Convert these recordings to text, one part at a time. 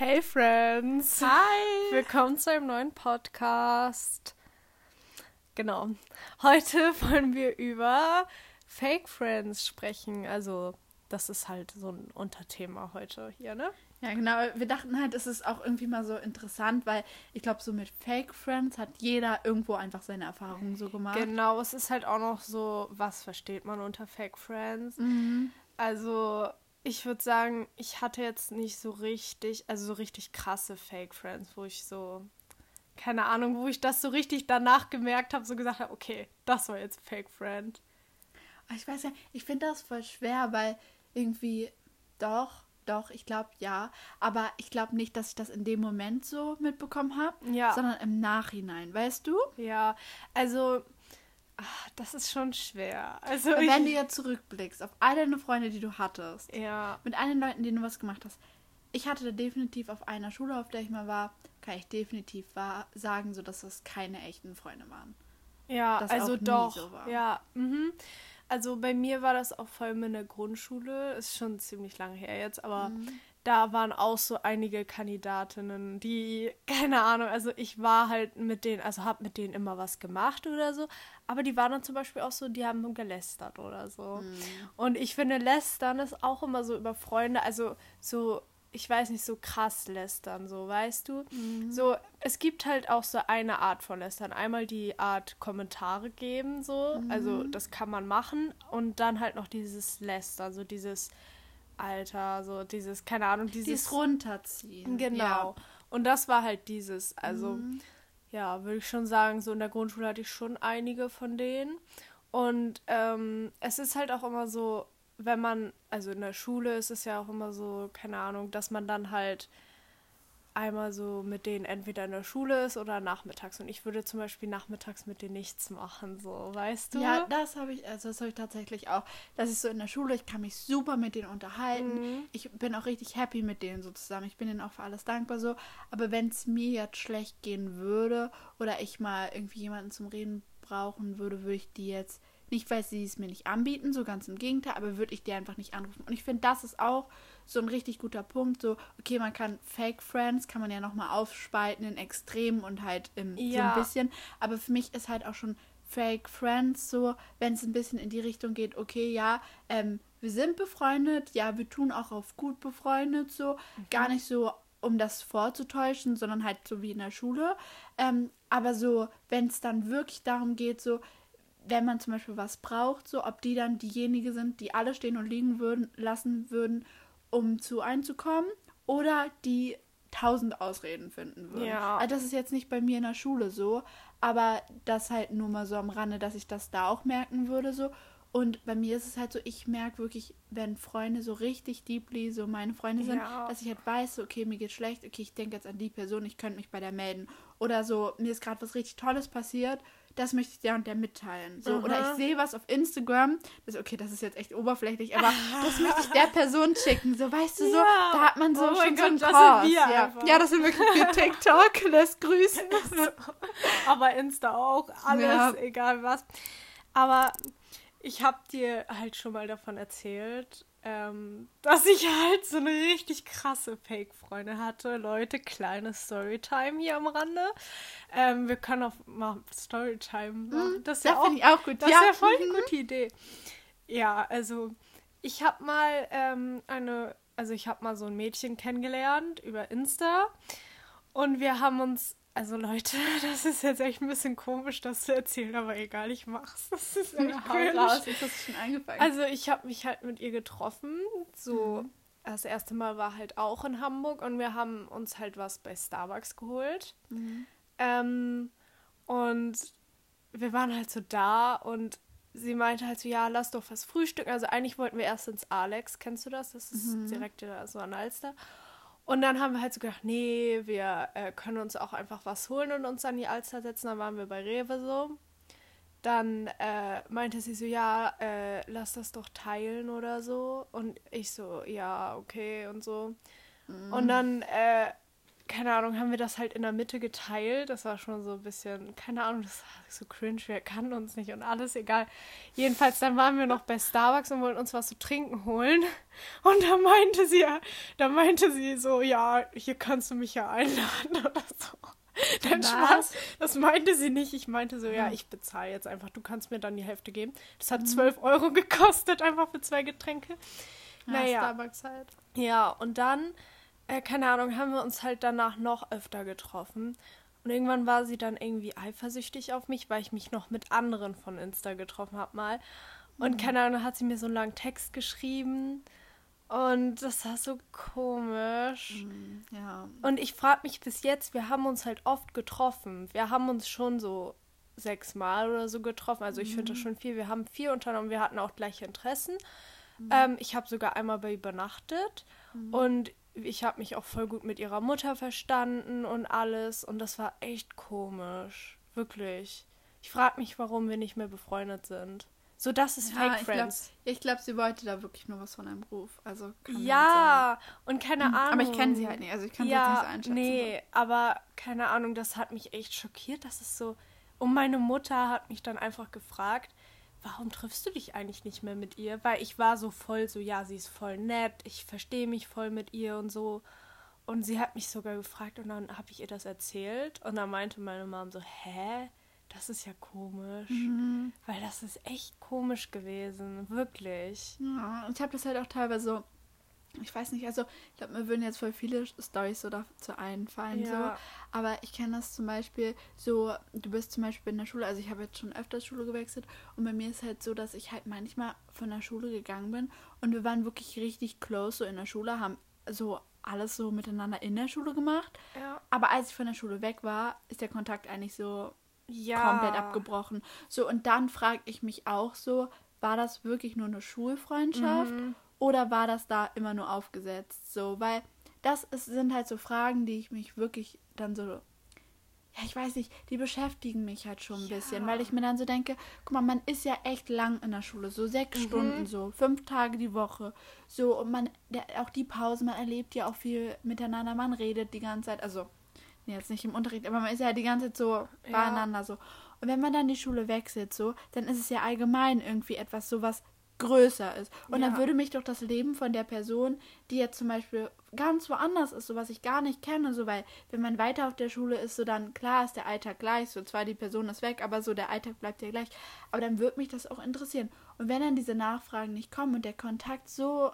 Hey Friends! Hi! Willkommen zu einem neuen Podcast. Genau. Heute wollen wir über Fake Friends sprechen. Also, das ist halt so ein Unterthema heute hier, ne? Ja, genau. Wir dachten halt, es ist auch irgendwie mal so interessant, weil ich glaube, so mit Fake Friends hat jeder irgendwo einfach seine Erfahrungen so gemacht. Genau, es ist halt auch noch so, was versteht man unter Fake Friends? Mhm. Also, ich würde sagen, ich hatte jetzt nicht so richtig, also so richtig krasse Fake Friends, wo ich so, keine Ahnung, wo ich das so richtig danach gemerkt habe, so gesagt habe, okay, das war jetzt Fake Friend. Aber Ich weiß ja, ich finde das voll schwer, weil irgendwie doch, doch, ich glaube ja. Aber ich glaube nicht, dass ich das in dem Moment so mitbekommen habe, Ja. sondern im Nachhinein, weißt du? Ja, also, ach, das ist schon schwer. Also, Weil ich, wenn du jetzt zurückblickst auf all deine Freunde, die du hattest, ja, mit allen Leuten, denen du was gemacht hast. Ich hatte da definitiv auf einer Schule, auf der ich mal war, kann ich definitiv war, sagen, so dass das keine echten Freunde waren. ja, das also doch, so war. ja, mhm. Also bei mir war das auch vor allem in der Grundschule, ist schon ziemlich lange her jetzt, aber Mhm. Da waren auch so einige Kandidatinnen, die, keine Ahnung, also ich war halt mit denen, also hab mit denen immer was gemacht oder so, aber die waren dann zum Beispiel auch so, die haben gelästert oder so. Mhm. Und ich finde, lästern ist auch immer so über Freunde, also so, ich weiß nicht, so krass lästern, so, weißt du? So, es gibt halt auch so eine Art von lästern. Einmal die Art Kommentare geben, so, also das kann man machen. Und dann halt noch dieses Lästern, so dieses Alter, so dieses, keine Ahnung, dieses. Dieses runterziehen. Genau. Ja. Und das war halt dieses, also Mhm. ja, würde ich schon sagen, so in der Grundschule hatte ich schon einige von denen. Und ähm, es ist halt auch immer so, wenn man, also in der Schule ist es ja auch immer so, keine Ahnung, dass man dann halt einmal so mit denen entweder in der Schule ist oder nachmittags. Und ich würde zum Beispiel nachmittags mit denen nichts machen, so, weißt du? Ja, das habe ich, also das habe ich tatsächlich auch. Das ist so in der Schule, ich kann mich super mit denen unterhalten. Mhm. Ich bin auch richtig happy mit denen so zusammen. Ich bin denen auch für alles dankbar so. Aber wenn es mir jetzt schlecht gehen würde oder ich mal irgendwie jemanden zum Reden brauchen würde, würde ich die jetzt, nicht weil sie es mir nicht anbieten, so ganz im Gegenteil, aber würde ich die einfach nicht anrufen. Und ich finde, das ist auch so ein richtig guter Punkt. So, okay, man kann Fake Friends, kann man ja nochmal aufspalten in Extremen und halt im, so Ja. ein bisschen. Aber für mich ist halt auch schon Fake Friends so, wenn es ein bisschen in die Richtung geht, okay, ja, ähm, wir sind befreundet, ja, wir tun auch auf gut befreundet so, gar nicht so, um das vorzutäuschen, sondern halt so wie in der Schule. Ähm, aber so, wenn es dann wirklich darum geht, so, wenn man zum Beispiel was braucht, so, ob die dann diejenige sind, die alle stehen und liegen würden, lassen würden, um zu einzukommen, oder die tausend Ausreden finden würden. Ja. Also das ist jetzt nicht bei mir in der Schule so, aber das halt nur mal so am Rande, dass ich das da auch merken würde so. Und bei mir ist es halt so, ich merke wirklich, wenn Freunde so richtig deeply so meine Freunde sind, Ja. dass ich halt weiß, so, okay, mir geht schlecht, okay, ich denke jetzt an die Person, ich könnte mich bei der melden. Oder so, mir ist gerade was richtig Tolles passiert, das möchte ich der und der mitteilen. So, oder Aha. ich sehe was auf Instagram, das, okay, das ist jetzt echt oberflächlich, aber das möchte ich der Person schicken. So, weißt du, so, Ja. da hat man so Oh schon so einen Gott, das sind wir ja. einfach. ja, das sind wirklich wir TikTok, lässt grüßen. Aber Insta auch, alles, Ja. egal was. Aber ich habe dir halt schon mal davon erzählt, ähm, dass ich halt so eine richtig krasse Fake-Freunde hatte. Leute, kleine Storytime hier am Rande. Ähm, wir können auch mal Storytime machen. Das ist ja auch, finde ich auch gut. das ja. ist ja voll die Mhm. gute Idee. Ja, also ich habe mal ähm, eine, also ich habe mal so ein Mädchen kennengelernt über Insta und wir haben uns, also Leute, das ist jetzt echt ein bisschen komisch, das zu erzählen, aber egal, ich mach's. Das ist echt Ja, cringe. raus, hast du schon angefangen. Also ich habe mich halt mit ihr getroffen, so Mhm. das erste Mal war halt auch in Hamburg und wir haben uns halt was bei Starbucks geholt. Mhm. Ähm, und wir waren halt so da und sie meinte halt so, ja, lass doch was frühstücken. Also eigentlich wollten wir erst ins Alex, kennst du das? Das ist Mhm. direkt so an Alster. Und dann haben wir halt so gedacht, nee, wir äh, können uns auch einfach was holen und uns an die Alster setzen. Dann waren wir bei Rewe so. Dann äh, meinte sie so, ja, äh, lass das doch teilen oder so. Und ich so, ja, okay und so. Und dann, äh, keine Ahnung, haben wir das halt in der Mitte geteilt. Das war schon so ein bisschen, keine Ahnung, das war so cringe, wir kannten uns nicht und alles, egal. Jedenfalls, dann waren wir noch bei Starbucks und wollten uns was zu trinken holen. Und da meinte sie, da meinte sie so, ja, hier kannst du mich ja einladen oder so. Dann Spaß. Das meinte sie nicht. Ich meinte so, ja, hm. ich bezahle jetzt einfach. Du kannst mir dann die Hälfte geben. Das hat 12 mhm. Euro gekostet, einfach für zwei Getränke. Ja, naja. Starbucks halt. Ja, und dann äh, keine Ahnung, haben wir uns halt danach noch öfter getroffen. Und irgendwann war sie dann irgendwie eifersüchtig auf mich, weil ich mich noch mit anderen von Insta getroffen habe mal. Und mhm. keine Ahnung, hat sie mir so einen langen Text geschrieben. Und das war so komisch. Mhm, ja. Und ich frage mich bis jetzt, wir haben uns halt oft getroffen. Wir haben uns schon so sechsmal oder so getroffen. Also ich mhm. finde das schon viel. Wir haben viel unternommen. Wir hatten auch gleiche Interessen. Mhm. Ähm, ich habe sogar einmal bei übernachtet. Mhm. Und ich habe mich auch voll gut mit ihrer Mutter verstanden und alles. Und das war echt komisch. Wirklich. Ich frage mich, warum wir nicht mehr befreundet sind. So, das ist ja, Fake Friends. Ich glaube, glaub, sie wollte da wirklich nur was von einem Ruf. Also Ja, und keine Ahnung. Hm, aber ich kenne sie halt nicht, also ich kann ja, sie jetzt nicht so einschätzen. Nee, aber keine Ahnung, das hat mich echt schockiert, dass es so. Und meine Mutter hat mich dann einfach gefragt, warum triffst du dich eigentlich nicht mehr mit ihr? Weil ich war so voll so, ja, sie ist voll nett, ich verstehe mich voll mit ihr und so. Und sie hat mich sogar gefragt und dann habe ich ihr das erzählt und dann meinte meine Mom so, hä? Das ist ja komisch. Mhm. Weil das ist echt komisch gewesen, wirklich. Ja, ich habe das halt auch teilweise so ich weiß nicht, also ich glaube, mir würden jetzt voll viele Storys so dazu einfallen. Ja. So. Aber ich kenne das zum Beispiel so, du bist zum Beispiel in der Schule, also ich habe jetzt schon öfters Schule gewechselt und bei mir ist halt so, dass ich halt manchmal von der Schule gegangen bin und wir waren wirklich richtig close so in der Schule, haben so alles so miteinander in der Schule gemacht. Ja. Aber als ich von der Schule weg war, ist der Kontakt eigentlich so ja. komplett abgebrochen. So, und dann frage ich mich auch so, war das wirklich nur eine Schulfreundschaft? Mhm oder war das da immer nur aufgesetzt? So, weil das ist, sind halt so Fragen, die ich mich wirklich dann so. Ja, ich weiß nicht, die beschäftigen mich halt schon ein ja. bisschen, weil ich mir dann so denke, guck mal, man ist ja echt lang in der Schule, so sechs mhm. Stunden, so fünf Tage die Woche, so und man, der, auch die Pause, man erlebt ja auch viel miteinander, man redet die ganze Zeit, also nee, jetzt nicht im Unterricht, aber man ist ja die ganze Zeit so ja. beieinander so. Und wenn man dann die Schule wechselt, so, dann ist es ja allgemein irgendwie etwas so was größer ist. Und ja. dann würde mich doch das Leben von der Person, die jetzt zum Beispiel ganz woanders ist, so was ich gar nicht kenne, so weil, wenn man weiter auf der Schule ist, so dann, klar ist der Alltag gleich, so zwar die Person ist weg, aber so der Alltag bleibt ja gleich. Aber dann würde mich das auch interessieren. Und wenn dann diese Nachfragen nicht kommen und der Kontakt so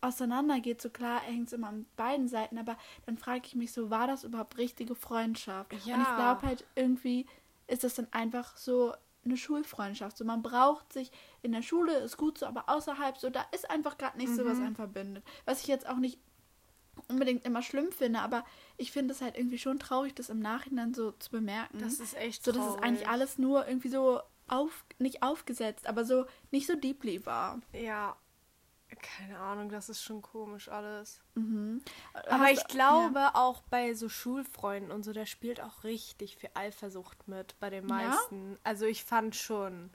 auseinandergeht, so klar hängt es immer an beiden Seiten, aber dann frage ich mich so, war das überhaupt richtige Freundschaft? Ja. Und ich glaube halt irgendwie ist das dann einfach so eine Schulfreundschaft. So, man braucht sich in der Schule, ist gut so, aber außerhalb so, da ist einfach gerade nicht mhm. so, was einen verbindet. Was ich jetzt auch nicht unbedingt immer schlimm finde, aber ich finde es halt irgendwie schon traurig, das im Nachhinein so zu bemerken. Das ist echt so. So, dass es eigentlich alles nur irgendwie so auf, nicht aufgesetzt, aber so nicht so deeply war. Ja, keine Ahnung, das ist schon komisch alles. Mhm. Aber Hast, ich glaube ja. auch bei so Schulfreunden und so, da spielt auch richtig viel Eifersucht mit bei den meisten. Ja? Also ich fand schon.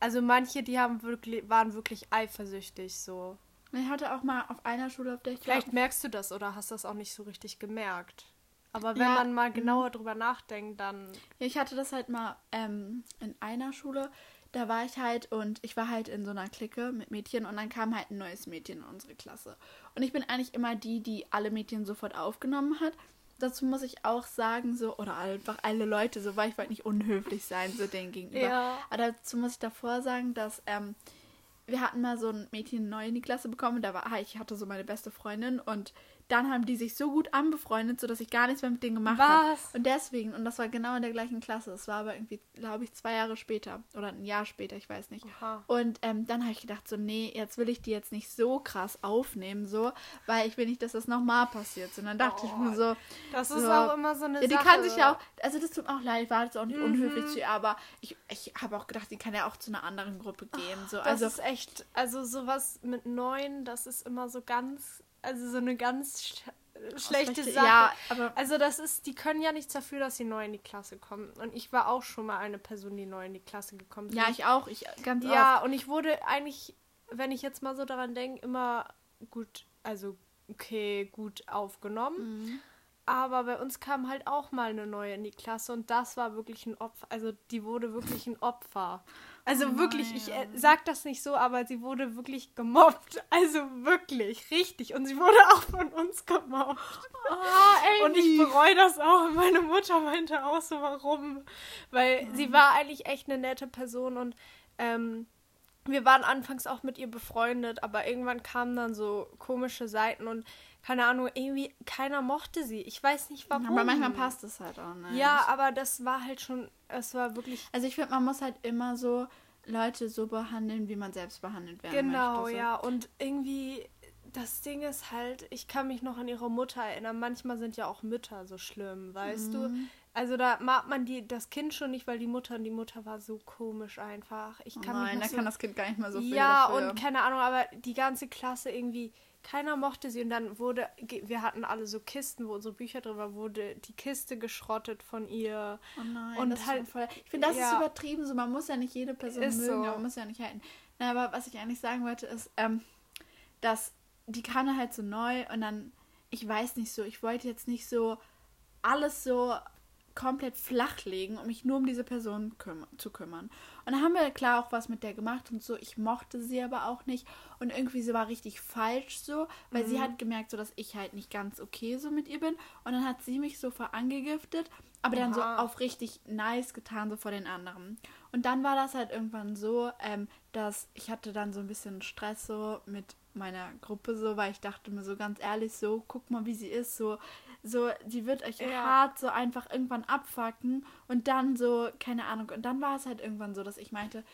Also manche, die haben wirklich, waren wirklich eifersüchtig so. Ich hatte auch mal auf einer Schule, auf der ich Vielleicht war, merkst du das oder hast das auch nicht so richtig gemerkt. Aber wenn ja, man mal mhm. genauer drüber nachdenkt, dann. Ich hatte das halt mal ähm, in einer Schule da war ich halt und ich war halt in so einer Clique mit Mädchen und dann kam halt ein neues Mädchen in unsere Klasse. Und ich bin eigentlich immer die, die alle Mädchen sofort aufgenommen hat. Dazu muss ich auch sagen, so, oder einfach alle Leute, so, weil ich wollte nicht unhöflich sein, so denen gegenüber. Ja. Aber dazu muss ich davor sagen, dass ähm, wir hatten mal so ein Mädchen neu in die Klasse bekommen. Da war, ich hatte so meine beste Freundin und dann haben die sich so gut anbefreundet, sodass ich gar nichts mehr mit denen gemacht habe. Und deswegen, und das war genau in der gleichen Klasse, es war aber irgendwie, glaube ich, zwei Jahre später oder ein Jahr später, ich weiß nicht. Aha. Und ähm, dann habe ich gedacht, so, nee, jetzt will ich die jetzt nicht so krass aufnehmen, so, weil ich will nicht, dass das nochmal passiert. Und dann dachte oh, ich mir so. Das ist so, auch immer so eine ja, die Sache. kann sich ja auch, also das tut mir auch leid, ich war jetzt auch nicht mhm. unhöflich zu ihr, aber ich, ich habe auch gedacht, die kann ja auch zu einer anderen Gruppe gehen. So. Das also, ist echt, also sowas mit neun, das ist immer so ganz also so eine ganz sch schlechte Sache. Ja, aber also das ist, die können ja nichts dafür, dass sie neu in die Klasse kommen. Und ich war auch schon mal eine Person, die neu in die Klasse gekommen ist. Ja, ich auch. Ich ganz Ja, oft. und ich wurde eigentlich, wenn ich jetzt mal so daran denke, immer gut, also okay, gut aufgenommen. Mhm. Aber bei uns kam halt auch mal eine neue in die Klasse und das war wirklich ein Opfer. Also die wurde wirklich ein Opfer. Also Oh wirklich, ich äh, sag das nicht so, aber sie wurde wirklich gemobbt. Also wirklich, richtig. Und sie wurde auch von uns gemobbt. Oh, Und ich bereue das auch. Meine Mutter meinte auch so, warum? Weil sie war eigentlich echt eine nette Person und ähm, wir waren anfangs auch mit ihr befreundet, aber irgendwann kamen dann so komische Seiten und keine Ahnung, irgendwie keiner mochte sie. Ich weiß nicht warum. Aber manchmal passt es halt auch nicht. Ja, aber das war halt schon, es war wirklich. Also ich finde, man muss halt immer so Leute so behandeln, wie man selbst behandelt werden Genau, möchte. so. ja. Und irgendwie, das Ding ist halt, ich kann mich noch an ihre Mutter erinnern. Manchmal sind ja auch Mütter so schlimm, weißt du? Mhm. Also da mag man die, das Kind schon nicht, weil die Mutter, die Mutter war so komisch einfach. Ich Oh kann nein, mich da so, kann das Kind gar nicht mehr so viel Ja, dafür. und keine Ahnung, aber die ganze Klasse irgendwie, keiner mochte sie. Und dann wurde, wir hatten alle so Kisten, wo unsere Bücher drin waren, wurde die Kiste geschrottet von ihr. Oh nein, Und das ist halt- schon voll. Ich finde, das ist ja. übertrieben. So, man muss ja nicht jede Person Ist mögen, so. aber man muss ja nicht halten. Na, aber was ich eigentlich sagen wollte, ist, ähm, dass die da halt so neu und dann, ich weiß nicht so, ich wollte jetzt nicht so alles so komplett flachlegen, um mich nur um diese Person küm zu kümmern. Und dann haben wir klar auch was mit der gemacht und so. Ich mochte sie aber auch nicht. Und irgendwie sie war richtig falsch so, weil sie hat gemerkt, so dass ich halt nicht ganz okay so mit ihr bin. Und dann hat sie mich so verangegiftet, aber dann so auf richtig nice getan, so vor den anderen. Und dann war das halt irgendwann so, ähm, dass ich hatte dann so ein bisschen Stress so mit meiner Gruppe so, weil ich dachte mir so ganz ehrlich so, guck mal, wie sie ist, so, so, die wird euch Ja. hart so einfach irgendwann abfacken und dann so, keine Ahnung, und dann war es halt irgendwann so, dass ich meinte,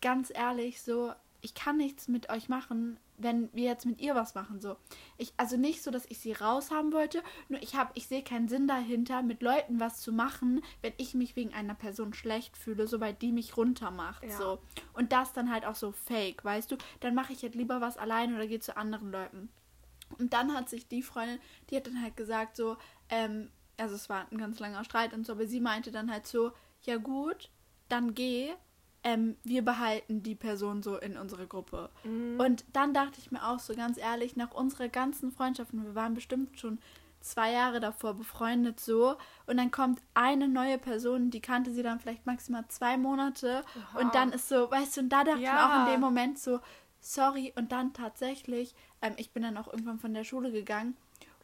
ganz ehrlich, so, ich kann nichts mit euch machen, wenn wir jetzt mit ihr was machen, so. Ich, also nicht so, dass ich sie raushaben wollte, nur ich habe, ich sehe keinen Sinn dahinter, mit Leuten was zu machen, wenn ich mich wegen einer Person schlecht fühle, so weil die mich runtermacht, Ja. so. Und das dann halt auch so fake, weißt du? Dann mache ich halt lieber was allein oder gehe zu anderen Leuten. Und dann hat sich die Freundin, die hat dann halt gesagt so, ähm, also es war ein ganz langer Streit und so, aber sie meinte dann halt so, ja gut, dann geh, ähm, wir behalten die Person so in unsere Gruppe. Mhm. Und dann dachte ich mir auch so ganz ehrlich, nach unserer ganzen Freundschaft, und wir waren bestimmt schon zwei Jahre davor befreundet so, und dann kommt eine neue Person, die kannte sie dann vielleicht maximal zwei Monate, Oha. und dann ist so, weißt du, und da dachte ich mir Ja. auch in dem Moment so, sorry, und dann tatsächlich, ähm, ich bin dann auch irgendwann von der Schule gegangen.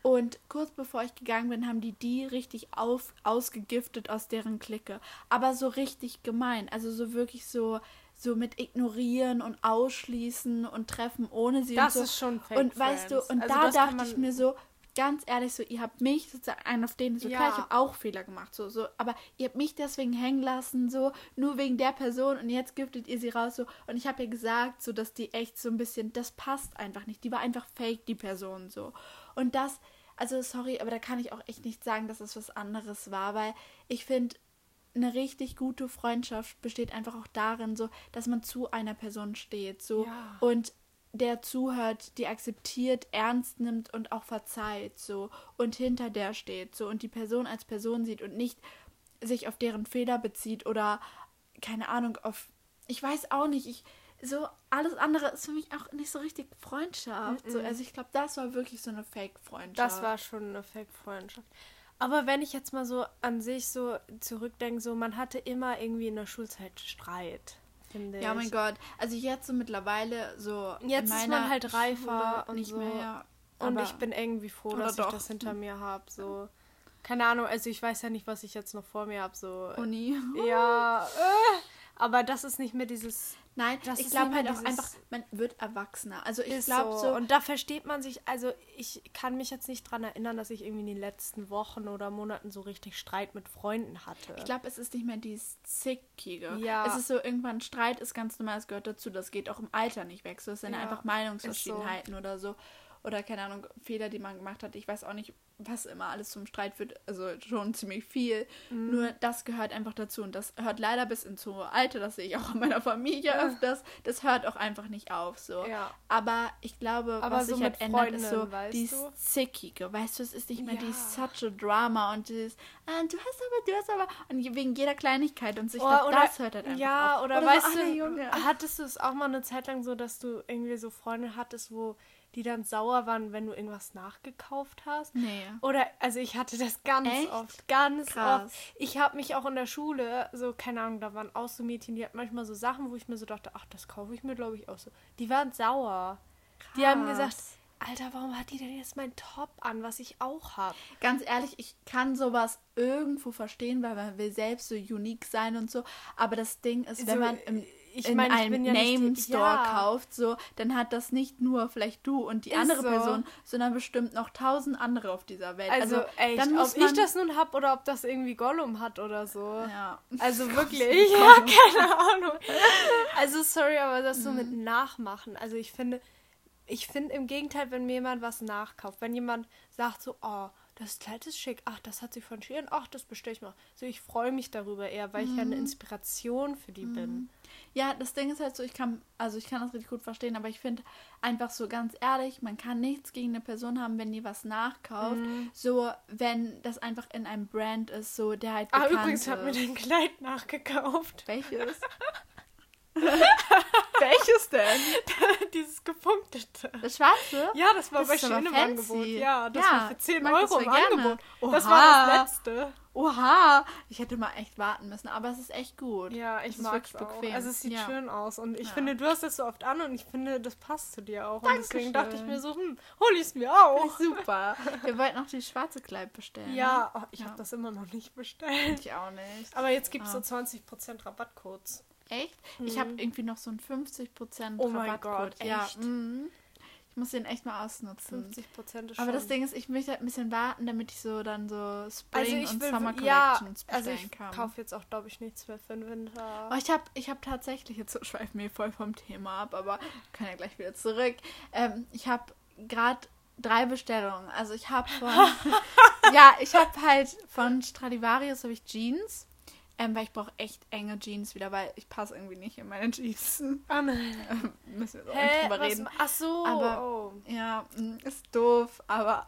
Und kurz bevor ich gegangen bin, haben die die richtig auf, ausgegiftet aus deren Clique. Aber so richtig gemein. Also so wirklich so, so mit ignorieren und ausschließen und treffen ohne sie Das und so. ist schon Fake Und weißt du, und Also da dachte ich mir so, ganz ehrlich, so, ihr habt mich sozusagen einen auf den, so klar, ich Ja. habe auch Fehler gemacht, so, so, aber ihr habt mich deswegen hängen lassen, so, nur wegen der Person und jetzt giftet ihr sie raus, so, und ich habe ja gesagt, so, dass die echt so ein bisschen, das passt einfach nicht, die war einfach fake, die Person, so. Und das, also, sorry, aber da kann ich auch echt nicht sagen, dass es was anderes war, weil ich finde, eine richtig gute Freundschaft besteht einfach auch darin, so, dass man zu einer Person steht, so, Ja. und der zuhört, die akzeptiert, ernst nimmt und auch verzeiht, so, und hinter der steht, so, und die Person als Person sieht und nicht sich auf deren Fehler bezieht oder, keine Ahnung, auf, ich weiß auch nicht, ich, so, alles andere ist für mich auch nicht so richtig Freundschaft, so, Mhm. also ich glaube, das war wirklich so eine Fake-Freundschaft. Das war schon eine Fake-Freundschaft. Aber wenn ich jetzt mal so an sich so zurückdenke, so man hatte immer irgendwie in der Schulzeit Streit, finde Ja, ich. mein Gott. Also jetzt so mittlerweile so. Jetzt ist man halt reifer Schule und nicht so. mehr. Ja. Und ich bin irgendwie froh, dass doch. ich das hinter mir habe. So, keine Ahnung, also ich weiß ja nicht, was ich jetzt noch vor mir habe. So, Uni. ja, äh, aber das ist nicht mehr dieses. Nein, Das ich ist glaube halt auch einfach, man wird erwachsener. Also ich glaube so. so. Und da versteht man sich, also ich kann mich jetzt nicht dran erinnern, dass ich irgendwie in den letzten Wochen oder Monaten so richtig Streit mit Freunden hatte. ich glaube, es ist nicht mehr dieses Zickige. Ja. Es ist so, irgendwann Streit ist ganz normal, es gehört dazu. Das geht auch im Alter nicht weg. So, es sind Ja, einfach Meinungsverschiedenheiten oder so. Oder keine Ahnung, Fehler, die man gemacht hat. Ich weiß auch nicht, was immer alles zum Streit führt. Also schon ziemlich viel. Mhm. Nur das gehört einfach dazu. Und das hört leider bis ins hohe Alter. Das sehe ich auch in meiner Familie öfters. Das hört auch einfach nicht auf. So. Ja. Aber ich glaube, Aber was so sich halt mit ändert, ist so dieses du? Zickige. Weißt du, es ist nicht mehr Ja. dieses such a Drama und dieses, ah, du hast aber, du hast aber. Und wegen jeder Kleinigkeit. Und so, ich Oh, glaube, oder- das hört halt einfach ja, auf. oder, so, weißt der du, Junge. hattest du es auch mal eine Zeit lang so, dass du irgendwie so Freunde hattest, wo die dann sauer waren, wenn du irgendwas nachgekauft hast. Nee. Oder, also ich hatte das ganz Echt? oft, ganz Krass. oft. Ich habe mich auch in der Schule, so, keine Ahnung, da waren auch so Mädchen, die hatten manchmal so Sachen, wo ich mir so dachte, ach, das kaufe ich mir, glaube ich, auch so. Die waren sauer. Die haben Krass. gesagt, Alter, warum hat die denn jetzt mein Top an, was ich auch habe? Ganz ehrlich, ich kann sowas irgendwo verstehen, weil man will selbst so unique sein und so. Aber das Ding ist, wenn So, man im, ich in mein, ich einem ja nicht die- Name-Store ja. kauft, so, dann hat das nicht nur vielleicht du und die Ist andere so. Person, sondern bestimmt noch tausend andere auf dieser Welt. Also, echt, dann muss ob man, ich das nun hab oder ob das irgendwie Gollum hat oder so. Ja. Also wirklich, ja, keine Ahnung. Also sorry, aber das so mit Mhm. Nachmachen. Also ich finde, ich finde im Gegenteil, wenn mir jemand was nachkauft, wenn jemand sagt so, oh, das Kleid ist schick, ach, das hat sie von Shein, ach, das bestelle ich mal. So, ich freue mich darüber eher, weil ich ja Mhm. eine Inspiration für die bin. Ja, das Ding ist halt so, ich kann, also ich kann das richtig gut verstehen, aber ich finde einfach so ganz ehrlich, man kann nichts gegen eine Person haben, wenn die was nachkauft. Mhm. So, wenn das einfach in einem Brand ist, so der halt Ah, übrigens, ist. ich habe mir den Kleid nachgekauft. Welches? Welches denn? Dieses gepunktete. Das schwarze? Ja, das war Das bei Shein im. Angebot. Ja, das Ja, war für 10 mag das Euro im gerne. Angebot. Das Oha. war das letzte. Oha! Ich hätte mal echt warten müssen, aber es ist echt gut. Ja, ich mag wirklich es auch. bequem. Also es sieht Ja. schön aus und ich Ja. finde, du hast es so oft an und ich finde, das passt zu dir auch. Und deswegen dachte ich mir so, hm, hol ich es mir auch. Super. Wir wollten noch die schwarze Kleid bestellen. Ja, oh, ich Ja. habe das immer noch nicht bestellt. Ich auch nicht. Aber jetzt gibt es Ah. so 20% Rabattcodes. Echt? Ich habe irgendwie noch so einen 50% Oh mein. Gott, ja. echt? mhm. Ich muss den echt mal ausnutzen. 50% ist Aber das schon- Ding ist, ich möchte halt ein bisschen warten, damit ich so dann so Spring also ich und will, Summer ja, Collections also bestellen ich kann. kaufe jetzt auch, glaube ich, nichts mehr für den Winter. Oh, ich habe ich hab tatsächlich, jetzt schweifen wir voll vom Thema ab, aber kann ja gleich wieder zurück. Ähm, ich habe gerade drei Bestellungen. Also ich habe von, ja, ich habe halt von Stradivarius habe ich Jeans, ähm, weil ich brauche echt enge Jeans wieder, weil ich passe irgendwie nicht in meine Jeans. Ah, nein. Ähm, Müssen wir so Hä? nicht drüber Was, reden. ach so. Aber- oh. Ja, mm, ist doof, aber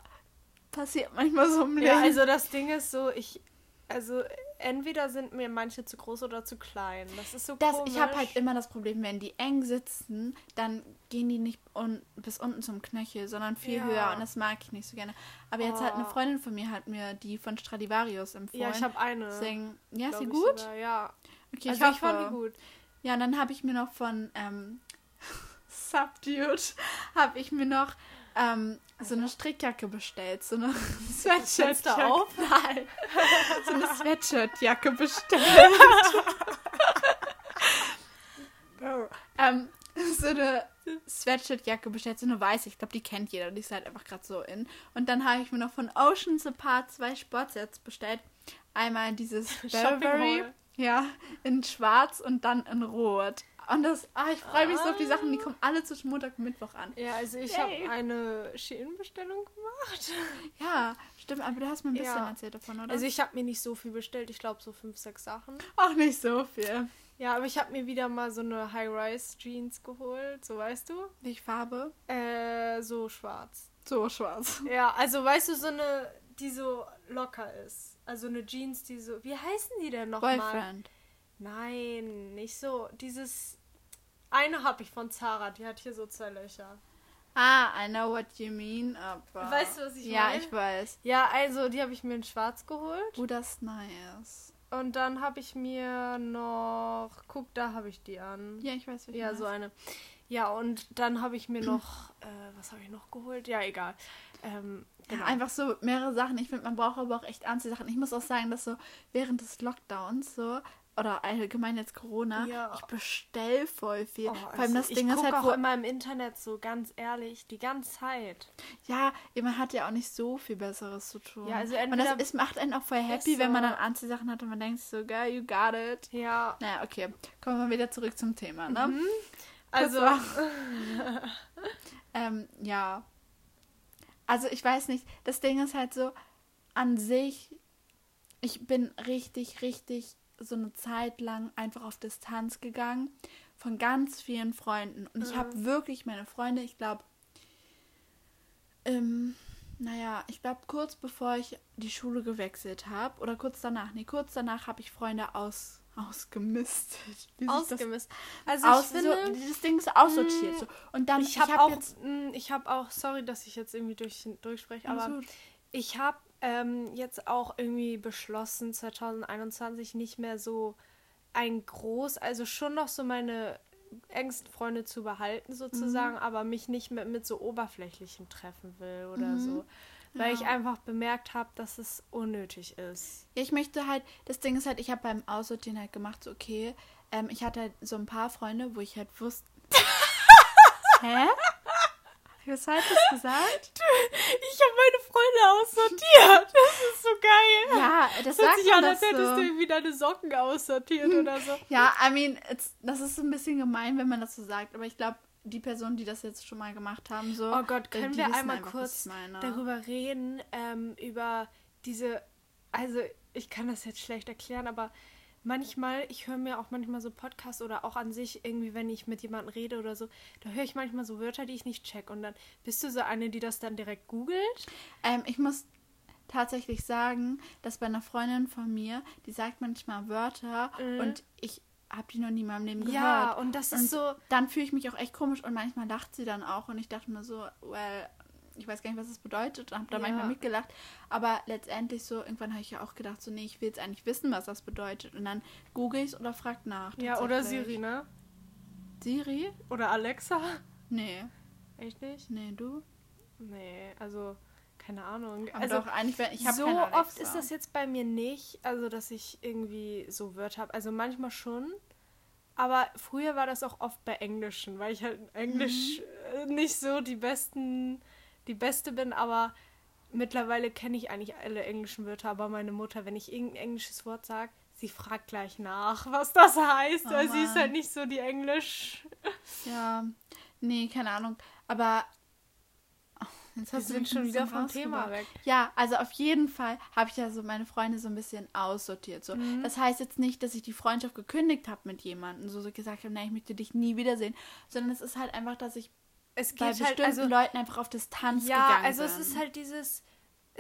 passiert manchmal so im Leben. Ja, also das Ding ist so, ich, also entweder sind mir manche zu groß oder zu klein. Das ist so Das, komisch. ich habe halt immer das Problem, wenn die eng sitzen, dann gehen die nicht un bis unten zum Knöchel, sondern viel Ja. höher und das mag ich nicht so gerne. Aber jetzt hat eine Oh. Freundin von mir hat mir die von Stradivarius empfohlen. Ja, ich habe eine. Deswegen, ja, ist sie gut? Sogar, ja. Okay, also ich, ich fand die gut. Ja, und dann habe ich mir noch von ähm, Subdued habe ich mir noch ähm, so eine Strickjacke bestellt, so eine Sweatshirt da auf? Nein, so eine Sweatshirtjacke bestellt. ähm, so eine Sweatshirtjacke bestellt, so eine weiße. Ich glaube, die kennt jeder. Die ist halt einfach gerade so in. Und dann habe ich mir noch von Oceans Apart zwei Sportsets bestellt. Einmal dieses Burberry, ja, in schwarz und dann in rot. Und das, ah, ich freue mich so auf die Sachen. Ah. Die kommen alle zwischen Montag und Mittwoch an. Ja, also ich habe eine Shein-Bestellung gemacht. Ja, stimmt, aber du hast mir ein bisschen Ja. erzählt davon, oder? Also ich habe mir nicht so viel bestellt. Ich glaube so fünf, sechs Sachen. auch nicht so viel. Ja, aber ich habe mir wieder mal so eine High-Rise-Jeans geholt. So, weißt du? Welche Farbe? Äh, so schwarz. So schwarz. Ja, also weißt du, so eine, die so locker ist. Also eine Jeans, die so. Wie heißen die denn nochmal? Boyfriend. Nein, nicht so. Dieses. Eine habe ich von Zara, die hat hier so zwei Löcher. Ah, I know what you mean, aber... Weißt du, was ich Ja, meine? ich weiß. Ja, also die habe ich mir in schwarz geholt. Oh, das ist nice. Und dann habe ich mir noch. Guck, da habe ich die an. Ja, ich weiß, wie Ja, so eine. Ja, und dann habe ich mir noch. Äh, was habe ich noch geholt? Ja, egal. Ähm, Ja, genau. einfach so mehrere Sachen. Ich finde, man braucht aber auch echt Anziehsachen. Ich muss auch sagen, dass so während des Lockdowns so oder allgemein jetzt Corona, Ja. ich bestell voll viel. Oh, Vor allem also das ich Ding ist halt, auch wo, immer im Internet so ganz ehrlich die ganze Zeit. ja, man hat ja auch nicht so viel Besseres zu tun. Ja, also und das ist, macht einen auch voll happy, Ist wenn man dann Anziehsachen hat und man denkt so, geil, you got it. Ja, Naja, okay. Kommen wir wieder zurück zum Thema, ne? also war- Ähm, ja. Also ich weiß nicht, das Ding ist halt so, an sich, ich bin richtig, richtig so eine Zeit lang einfach auf Distanz gegangen von ganz vielen Freunden. Und ich Mhm. habe wirklich meine Freunde, ich glaube, ähm, naja, ich glaube kurz bevor ich die Schule gewechselt habe, oder kurz danach, nee, kurz danach habe ich Freunde aus ausgemistet. Ausgemistet. Das, Also ich aus, finde, so, das Ding ist aussortiert. Mm, So. Und dann, ich habe hab auch, jetzt. mh, ich habe auch, sorry, dass ich jetzt irgendwie durch, durchspreche, aber gut. ich habe ähm, jetzt auch irgendwie beschlossen, 2021 nicht mehr so ein groß, also schon noch so meine engsten Freunde zu behalten sozusagen, Mhm. aber mich nicht mehr mit so oberflächlichen treffen will oder so. Weil ich Mhm. Ja. einfach bemerkt habe, dass es unnötig ist. Ja, ich möchte halt, das Ding ist halt, ich habe beim Aussortieren halt gemacht, so okay, ähm, ich hatte halt so ein paar Freunde, wo ich halt wusste. Hä? Was hat das gesagt? Ich habe meine Freunde aussortiert. Das ist so geil. Ja, das Das sagt sich man an, das als hättest so. du irgendwie deine Socken aussortiert oder so. Ja, I mean, das ist ein bisschen gemein, wenn man das so sagt, aber ich glaube, die Personen, die das jetzt schon mal gemacht haben, so. Oh Gott, können wir einmal einfach, kurz darüber reden, ähm, über diese, also ich kann das jetzt schlecht erklären, aber manchmal, ich höre mir auch manchmal so Podcasts oder auch an sich irgendwie, wenn ich mit jemandem rede oder so, da höre ich manchmal so Wörter, die ich nicht check und dann bist du so eine, die das dann direkt googelt. Ähm, ich muss tatsächlich sagen, dass bei einer Freundin von mir, die sagt manchmal Wörter Mhm. und ich habe die noch nie in meinem Leben gehört. Ja, und das ist Und so, dann fühle ich mich auch echt komisch und manchmal lacht sie dann auch und ich dachte mir so, well, ich weiß gar nicht, was das bedeutet und habe da Ja. manchmal mitgelacht. Aber letztendlich so, irgendwann habe ich ja auch gedacht, so, nee, ich will jetzt eigentlich wissen, was das bedeutet. Und dann google ich es oder frag nach. ja, oder. Siri, ne? Siri? Oder Alexa? Nee. Echt nicht? Nee, du? Nee, also keine Ahnung. Aber also doch, eigentlich, ich habe so oft ist das jetzt bei mir nicht, also dass ich irgendwie so Wörter habe. Also manchmal schon. Aber früher war das auch oft bei Englischen, weil ich halt Englisch Mhm. äh, nicht so die besten, die Beste bin, aber mittlerweile kenne ich eigentlich alle englischen Wörter, aber meine Mutter, wenn ich irgendein englisches Wort sage, sie fragt gleich nach, was das heißt, Oh weil sie ist halt nicht so die Englisch. Ja, nee, keine Ahnung. Aber oh, jetzt Wir hast du sind schon wieder vom Thema weg. Ja, also auf jeden Fall habe ich ja so meine Freunde so ein bisschen aussortiert. So. Mhm. Das heißt jetzt nicht, dass ich die Freundschaft gekündigt habe mit jemandem, so, so gesagt habe, nein, ich möchte dich nie wiedersehen, sondern es ist halt einfach, dass ich Es bei geht halt, bestimmten also Leuten einfach auf Distanz Ja, gegangen also bin. es ist halt dieses,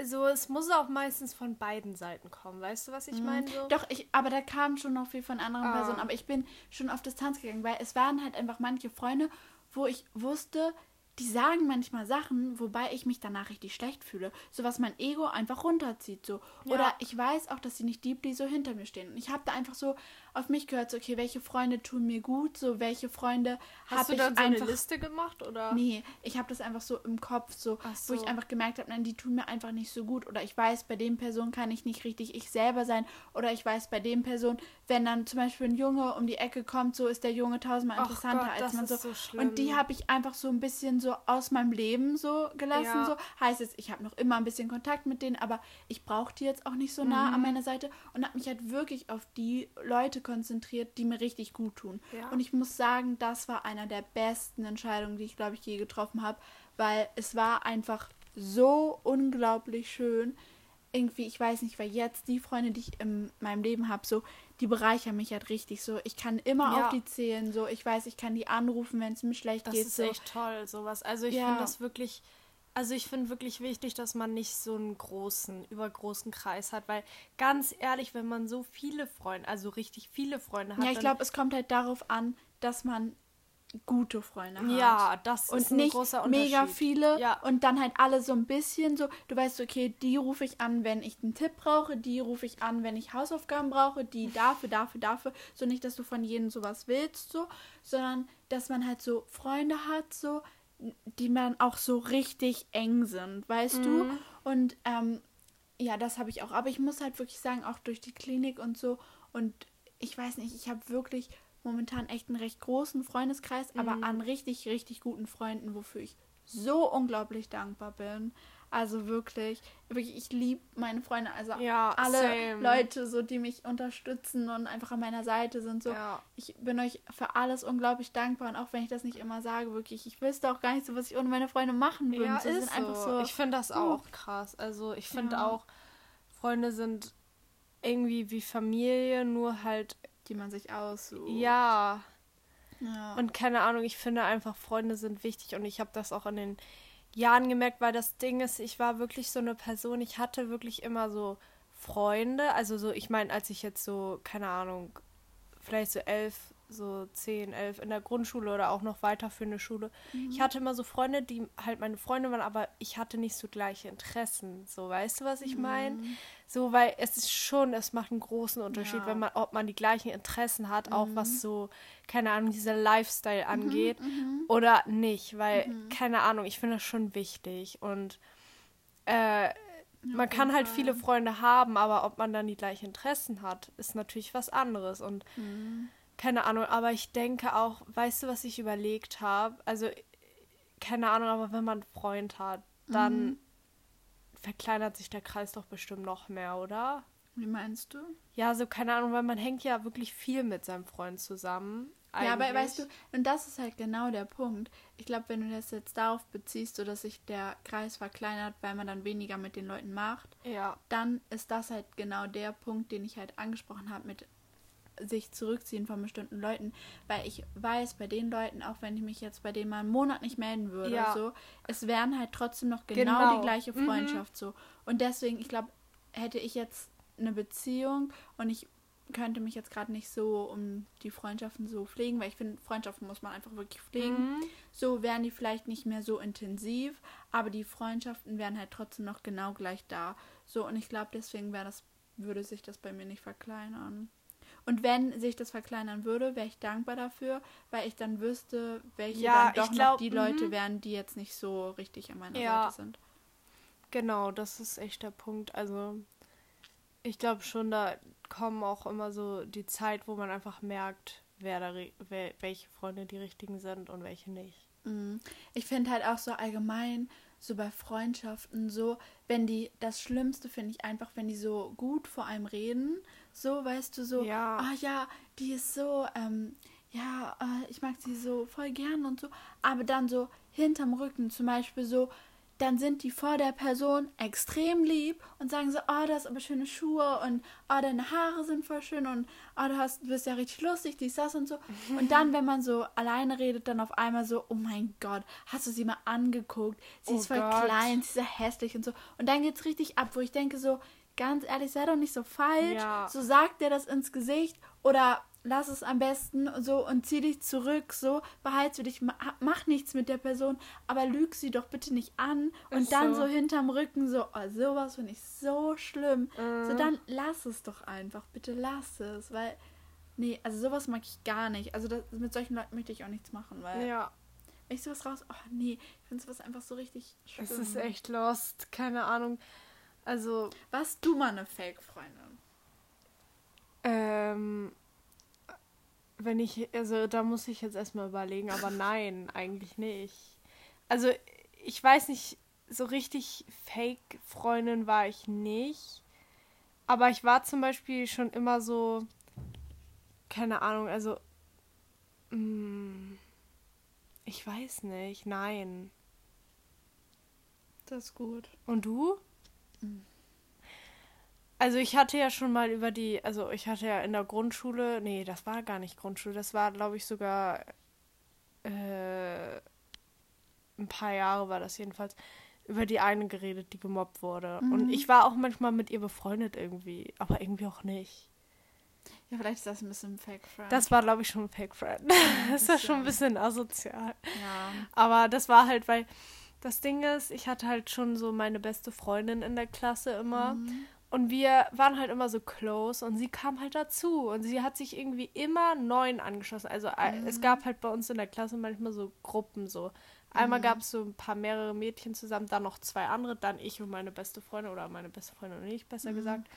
so, es muss auch meistens von beiden Seiten kommen, weißt du, was ich meine? So? Mhm. Doch, ich, aber da kam schon noch viel von anderen Ah. Personen. Aber ich bin schon auf Distanz gegangen, weil es waren halt einfach manche Freunde, wo ich wusste, die sagen manchmal Sachen, wobei ich mich danach richtig schlecht fühle. So was mein Ego einfach runterzieht. So. Ja. Oder ich weiß auch, dass sie nicht deeply so hinter mir stehen. Und ich habe da einfach so auf mich gehört, so, okay, welche Freunde tun mir gut, so welche Freunde Hast habe du ich dann so einfach. eine Liste gemacht oder? Nee, ich habe das einfach so im Kopf, so, Ach wo ich so. einfach gemerkt habe, nein, die tun mir einfach nicht so gut. Oder ich weiß, bei dem Person kann ich nicht richtig ich selber sein. Oder ich weiß, bei dem Person, wenn dann zum Beispiel ein Junge um die Ecke kommt, so ist der Junge tausendmal interessanter Gott, als man so. so und die habe ich einfach so ein bisschen so aus meinem Leben so gelassen. Ja. So heißt jetzt, ich habe noch immer ein bisschen Kontakt mit denen, aber ich brauche die jetzt auch nicht so nah Mhm. an meiner Seite und habe mich halt wirklich auf die Leute konzentriert, die mir richtig gut tun. Ja. Und ich muss sagen, das war einer der besten Entscheidungen, die ich, glaube ich, je getroffen habe, weil es war einfach so unglaublich schön. Irgendwie, ich weiß nicht, weil jetzt die Freunde, die ich in meinem Leben habe, so, die bereichern mich halt richtig so. Ich kann immer Ja. auf die zählen, so. Ich weiß, ich kann die anrufen, wenn es mir schlecht Das geht. ist so. echt toll, sowas. Also ich Ja. finde das wirklich, also ich finde wirklich wichtig, dass man nicht so einen großen, übergroßen Kreis hat, weil ganz ehrlich, wenn man so viele Freunde, also richtig viele Freunde hat, Ja, ich glaube, es kommt halt darauf an, dass man gute Freunde hat. ja, das und ist ein nicht großer Unterschied. mega viele Ja. und dann halt alle so ein bisschen so, du weißt, okay, die rufe ich an, wenn ich einen Tipp brauche, die rufe ich an, wenn ich Hausaufgaben brauche, die dafür, dafür, dafür. So nicht, dass du von jedem sowas willst, so, sondern dass man halt so Freunde hat, so, die man auch so richtig eng sind, weißt du? Mhm. Und ähm, ja, das habe ich auch. Aber ich muss halt wirklich sagen, auch durch die Klinik und so. Und ich weiß nicht, ich habe wirklich momentan echt einen recht großen Freundeskreis, aber Mhm. an richtig, richtig guten Freunden, wofür ich so unglaublich dankbar bin. Also wirklich, wirklich, ich liebe meine Freunde. Also Ja, alle same. Leute, so die mich unterstützen und einfach an meiner Seite sind. So, Ja. ich bin euch für alles unglaublich dankbar und auch wenn ich das nicht immer sage, wirklich, ich wüsste auch gar nicht so, was ich ohne meine Freunde machen würde. Ja, so, ist so. so. Ich finde das auch krass. Also ich finde Ja. auch, Freunde sind irgendwie wie Familie, nur halt, die man sich aussucht. ja. ja. Und keine Ahnung, ich finde einfach, Freunde sind wichtig und ich habe das auch in den Jahren gemerkt, weil das Ding ist, ich war wirklich so eine Person, ich hatte wirklich immer so Freunde, also so, ich meine, als ich jetzt so, keine Ahnung, vielleicht so elf, so zehn, elf in der Grundschule oder auch noch weiter für eine Schule. Mhm. Ich hatte immer so Freunde, die halt meine Freunde waren, aber ich hatte nicht so gleiche Interessen. So, weißt du, was ich meine? Mhm. So, weil es ist schon, es macht einen großen Unterschied, ja. wenn man, ob man die gleichen Interessen hat, mhm. auch was mhm. so, keine Ahnung, dieser Lifestyle mhm, angeht oder nicht, weil, keine Ahnung, ich finde das schon wichtig und äh, man kann halt viele Freunde haben, aber ob man dann die gleichen Interessen hat, ist natürlich was anderes. Und. Keine Ahnung, aber ich denke auch, weißt du, was ich überlegt habe? Also, keine Ahnung, aber wenn man einen Freund hat, dann mhm. verkleinert sich der Kreis doch bestimmt noch mehr, oder? Wie meinst du? Ja, so keine Ahnung, weil man hängt ja wirklich viel mit seinem Freund zusammen. Eigentlich. Ja, aber weißt du, und das ist halt genau der Punkt. Ich glaube, wenn du das jetzt darauf beziehst, so dass sich der Kreis verkleinert, weil man dann weniger mit den Leuten macht, ja. dann ist das halt genau der Punkt, den ich halt angesprochen habe mit sich zurückziehen von bestimmten Leuten, weil ich weiß, bei den Leuten, auch wenn ich mich jetzt bei denen mal einen Monat nicht melden würde, ja. so, es wären halt trotzdem noch genau, genau. die gleiche mhm. Freundschaft mhm. so. Und deswegen, ich glaube, hätte ich jetzt eine Beziehung und ich könnte mich jetzt gerade nicht so um die Freundschaften so pflegen, weil ich finde, Freundschaften muss man einfach wirklich pflegen. Mhm. So wären die vielleicht nicht mehr so intensiv, aber die Freundschaften wären halt trotzdem noch genau gleich da. So, und ich glaube, deswegen wäre das, würde sich das bei mir nicht verkleinern. Und wenn sich das verkleinern würde, wäre ich dankbar dafür, weil ich dann wüsste, welche ja, dann doch glaub, noch die Leute mhm. wären, die jetzt nicht so richtig an meiner ja. Seite sind. Genau, das ist echt der Punkt. Also ich glaube schon, da kommen auch immer so die Zeit, wo man einfach merkt, wer da, wer, welche Freunde die richtigen sind und welche nicht. Mhm. Ich finde halt auch so allgemein, so bei Freundschaften, so, wenn die, das Schlimmste finde ich einfach, wenn die so gut vor einem reden, so, weißt du, so, ja, oh ja, die ist so, ähm, ja, äh, ich mag sie so voll gern und so, aber dann so hinterm Rücken zum Beispiel so, dann sind die vor der Person extrem lieb und sagen so, oh, du hast aber schöne Schuhe und oh, deine Haare sind voll schön und oh, du, hast, du bist ja richtig lustig, dies, das und so. Und dann, wenn man so alleine redet, dann auf einmal so, oh mein Gott, hast du sie mal angeguckt? Sie oh ist voll Gott. klein, sie ist ja hässlich und so. Und dann geht's richtig ab, wo ich denke so, ganz ehrlich, sei doch nicht so falsch. Ja. So sagt der das ins Gesicht oder lass es am besten so und zieh dich zurück, so, behalte dich, mach nichts mit der Person, aber lüg sie doch bitte nicht an und Ach dann so. so hinterm Rücken so, oh, sowas finde ich so schlimm. Mhm. So, dann lass es doch einfach, bitte lass es, weil, nee, also sowas mag ich gar nicht. Also das, mit solchen Leuten möchte ich auch nichts machen, weil. Ja. Wenn ich sowas raus, oh nee, ich finde sowas einfach so richtig schlimm. Es ist echt lost, keine Ahnung. Also. Warst du mal eine Fake-Freundin? Ähm, wenn ich, also da muss ich jetzt erstmal überlegen, aber nein, eigentlich nicht. Also ich weiß nicht, so richtig Fake-Freundin war ich nicht. Aber ich war zum Beispiel schon immer so, keine Ahnung, also, mh, mm, ich weiß nicht, nein. Das ist gut. Und du? Also ich hatte ja schon mal über die, also ich hatte ja in der Grundschule, nee, das war gar nicht Grundschule, das war, glaube ich, sogar äh, ein paar Jahre war das jedenfalls, über die eine geredet, die gemobbt wurde. Mhm. Und ich war auch manchmal mit ihr befreundet irgendwie, aber irgendwie auch nicht. Ja, vielleicht ist das ein bisschen Fake Friend. Das war, glaube ich, schon ein Fake Friend. das war schon ein bisschen asozial. Ja. Aber das war halt, weil das Ding ist, ich hatte halt schon so meine beste Freundin in der Klasse immer. Mhm. Und wir waren halt immer so close und sie kam halt dazu und sie hat sich irgendwie immer neuen angeschlossen. Also mhm. es gab halt bei uns in der Klasse manchmal so Gruppen so. Einmal mhm. gab es so ein paar mehrere Mädchen zusammen, dann noch zwei andere, dann ich und meine beste Freundin oder meine beste Freundin und ich, besser mhm. gesagt.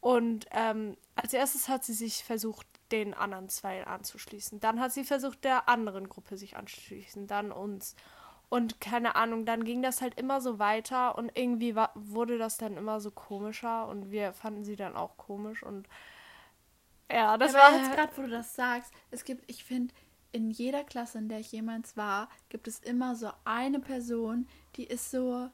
Und ähm, als erstes hat sie sich versucht, den anderen zwei anzuschließen. Dann hat sie versucht, der anderen Gruppe sich anzuschließen, dann uns. Und keine Ahnung, dann ging das halt immer so weiter und irgendwie war, wurde das dann immer so komischer und wir fanden sie dann auch komisch und ja, das Aber war jetzt gerade, wo du das sagst, es gibt, ich finde, in jeder Klasse, in der ich jemals war, gibt es immer so eine Person, die ist so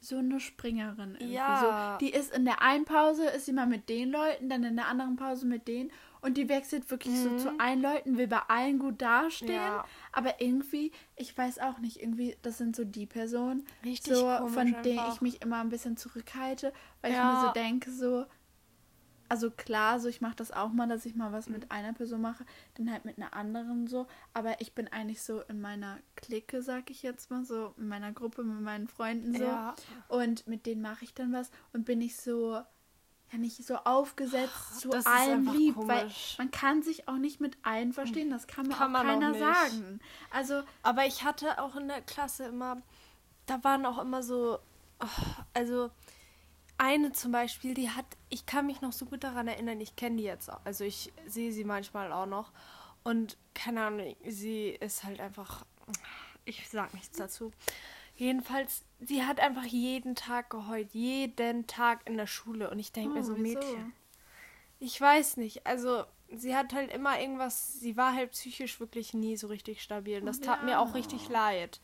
so eine Springerin irgendwie. Ja. So, die ist in der einen Pause ist sie mal mit den Leuten, dann in der anderen Pause mit denen und die wechselt wirklich mhm. so zu allen Leuten, will bei allen gut dastehen, ja. aber irgendwie, ich weiß auch nicht, irgendwie, das sind so die Personen, Richtig so, von denen ich mich immer ein bisschen zurückhalte, weil ja. ich mir so denke, so, also klar, so ich mache das auch mal, dass ich mal was mit einer Person mache, dann halt mit einer anderen so. Aber ich bin eigentlich so in meiner Clique, sag ich jetzt mal, so in meiner Gruppe mit meinen Freunden so. Ja. Und mit denen mache ich dann was und bin ich so, ja nicht so aufgesetzt zu das einfach lieb, weil komisch. man kann sich auch nicht mit allen verstehen. Das kann mir Kann auch auch keiner nicht. sagen. Also Aber ich hatte auch in der Klasse immer, da waren auch immer so, oh, also eine zum Beispiel, die hat, ich kann mich noch so gut daran erinnern, ich kenne die jetzt auch, also ich sehe sie manchmal auch noch und keine Ahnung, sie ist halt einfach, ich sag nichts dazu. Jedenfalls, sie hat einfach jeden Tag geheult, jeden Tag in der Schule und ich denke mir Oh, so, wieso? Mädchen, ich weiß nicht, also sie hat halt immer irgendwas, sie war halt psychisch wirklich nie so richtig stabil und das tat mir auch Ja. richtig leid.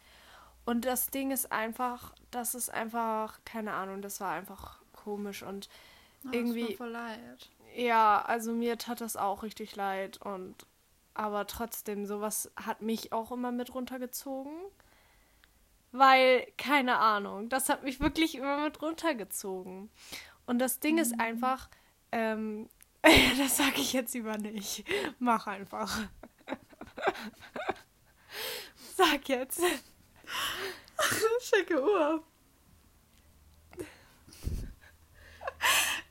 Und das Ding ist einfach, das ist einfach, keine Ahnung, das war einfach komisch und oh, irgendwie, mir voll leid. ja, also mir tat das auch richtig leid und aber trotzdem, sowas hat mich auch immer mit runtergezogen. Weil, keine Ahnung, das hat mich wirklich immer mit runtergezogen. Und das Ding ist einfach, ähm, das sage ich jetzt lieber nicht. Mach einfach. Sag jetzt. Schicke Uhr.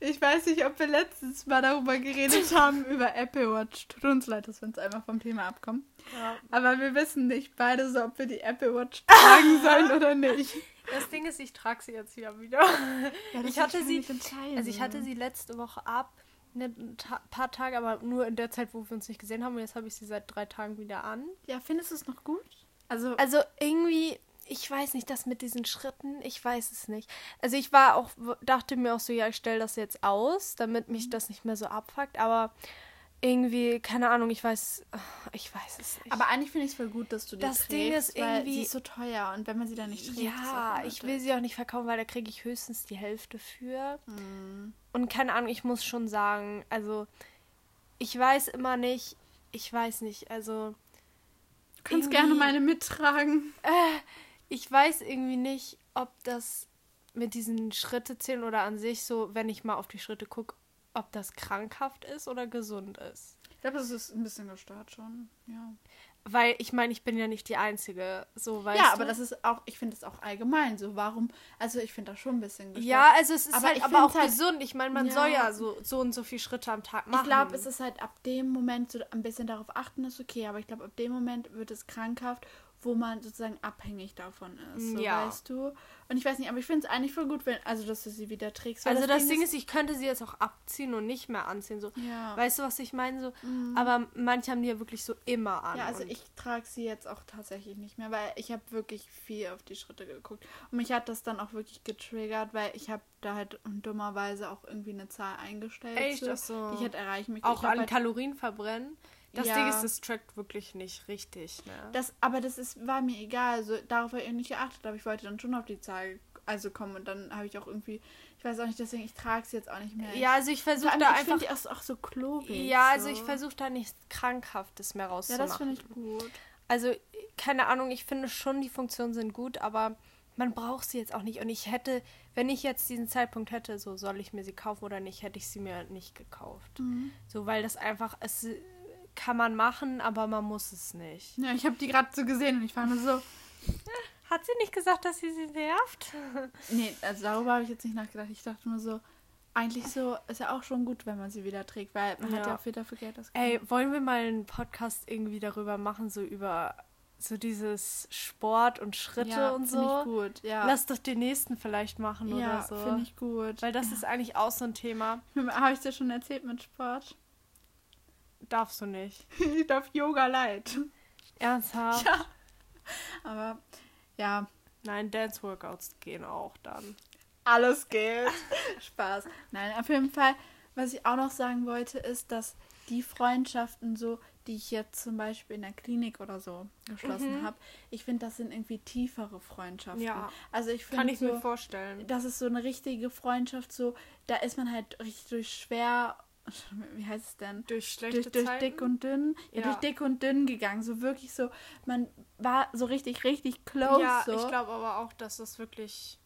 Ich weiß nicht, ob wir letztens mal darüber geredet haben, über Apple Watch. Tut uns leid, dass wir uns einmal vom Thema abkommen. Ja. Aber wir wissen nicht beide so, ob wir die Apple Watch tragen sollen oder nicht. Das Ding ist, ich trage sie jetzt ja wieder. Ja, ich hatte sie, also ich hatte sie letzte Woche ab, ne, ein ta paar Tage, aber nur in der Zeit, wo wir uns nicht gesehen haben. Und jetzt habe ich sie seit drei Tagen wieder an. Ja, findest du es noch gut? Also, Also irgendwie, ich weiß nicht, das mit diesen Schritten, ich weiß es nicht. Also ich war auch, dachte mir auch so, ja, ich stelle das jetzt aus, damit mich das nicht mehr so abfuckt, aber irgendwie, keine Ahnung, ich weiß, ich weiß es nicht. aber eigentlich finde ich es voll gut, dass du die Das trägst, Ding ist weil irgendwie- sie ist so teuer und wenn man sie dann nicht trägt, ja, ich will sie auch nicht verkaufen, weil da kriege ich höchstens die Hälfte für. Mhm. Und keine Ahnung, ich muss schon sagen, also ich weiß immer nicht, ich weiß nicht, also Du kannst gerne meine mittragen. äh, ich weiß irgendwie nicht, ob das mit diesen Schritte zählen oder an sich so, wenn ich mal auf die Schritte gucke, ob das krankhaft ist oder gesund ist. Ich glaube, das ist ein bisschen gestört schon. Ja, Weil ich meine, ich bin ja nicht die Einzige, so weißt ja du. aber das ist auch, ich finde es auch allgemein so. Warum? Also, ich finde das schon ein bisschen gestört. ja, also es ist Aber halt aber auch halt- gesund. Ich meine, man Ja. soll ja so, so und so viele Schritte am Tag machen. Ich glaube, es ist halt ab dem Moment so ein bisschen darauf achten, ist okay, aber ich glaube, ab dem Moment wird es krankhaft, wo man sozusagen abhängig davon ist. So, Ja. weißt du? Und ich weiß nicht, aber ich finde es eigentlich voll gut, wenn, also dass du sie wieder trägst. Also das Ding ist, ich könnte sie jetzt auch abziehen und nicht mehr anziehen. So. Ja. Weißt du, was ich meine? So, Aber manche haben die ja wirklich so immer an. Mhm. Ja, also ich trage sie jetzt auch tatsächlich nicht mehr, weil ich habe wirklich viel auf die Schritte geguckt. Und mich hat das dann auch wirklich getriggert, weil ich habe da halt dummerweise auch irgendwie eine Zahl eingestellt. Echt? so, so. Die ich halt erreichen möchte. Auch an halt, Kalorien verbrennen. Das Ja. Ding ist, das trackt wirklich nicht richtig. Ne? das, aber das ist, war mir egal. Also darauf habe ich nicht geachtet, aber ich wollte dann schon auf die Zahl also kommen und dann habe ich auch irgendwie, ich weiß auch nicht, deswegen, ich trage sie jetzt auch nicht mehr. ja, also ich versuche da ich einfach. finde die auch, so klobig. Ja, also so. ich versuche da nichts Krankhaftes mehr Ja, rauszumachen. das finde ich gut. Also, keine Ahnung, ich finde schon, die Funktionen sind gut, aber man braucht sie jetzt auch nicht. Und ich hätte, wenn ich jetzt diesen Zeitpunkt hätte, so soll ich mir sie kaufen oder nicht, hätte ich sie mir nicht gekauft. Mhm. So, weil das einfach, es kann man machen, aber man muss es nicht. Ja, ich habe die gerade so gesehen und ich war nur so, Hat sie nicht gesagt, dass sie sie nervt? Nee, also darüber habe ich jetzt nicht nachgedacht. Ich dachte nur so, eigentlich so ist ja auch schon gut, wenn man sie wieder trägt, weil man hat Ja. ja viel dafür Geld das Ey, wollen wir mal einen Podcast irgendwie darüber machen, so über so dieses Sport und Schritte ja, und finde so? ich gut. Ja, Lass doch den nächsten vielleicht machen ja oder so. finde ich gut. Weil das ist eigentlich auch so ein Thema. habe ich dir schon erzählt mit Sport? Darfst du nicht. ich darf Yoga leid. Ernsthaft? Ja. Aber ja, Nein, Dance-Workouts gehen auch dann. alles geht. Spaß. Nein, auf jeden Fall, was ich auch noch sagen wollte, ist, dass die Freundschaften so, die ich jetzt zum Beispiel in der Klinik oder so geschlossen Mhm. habe, ich finde, das sind irgendwie tiefere Freundschaften. Ja. Also ich Kann finde ich so, mir vorstellen. das ist so eine richtige Freundschaft, so, da ist man halt richtig durch schwer, wie heißt es denn? Durch schlechte Durch, durch Zeiten? dick und dünn, ja, Ja. durch dick und dünn gegangen, so wirklich so, man war so richtig, richtig close, ja, so. ich glaube aber auch, dass das wirklich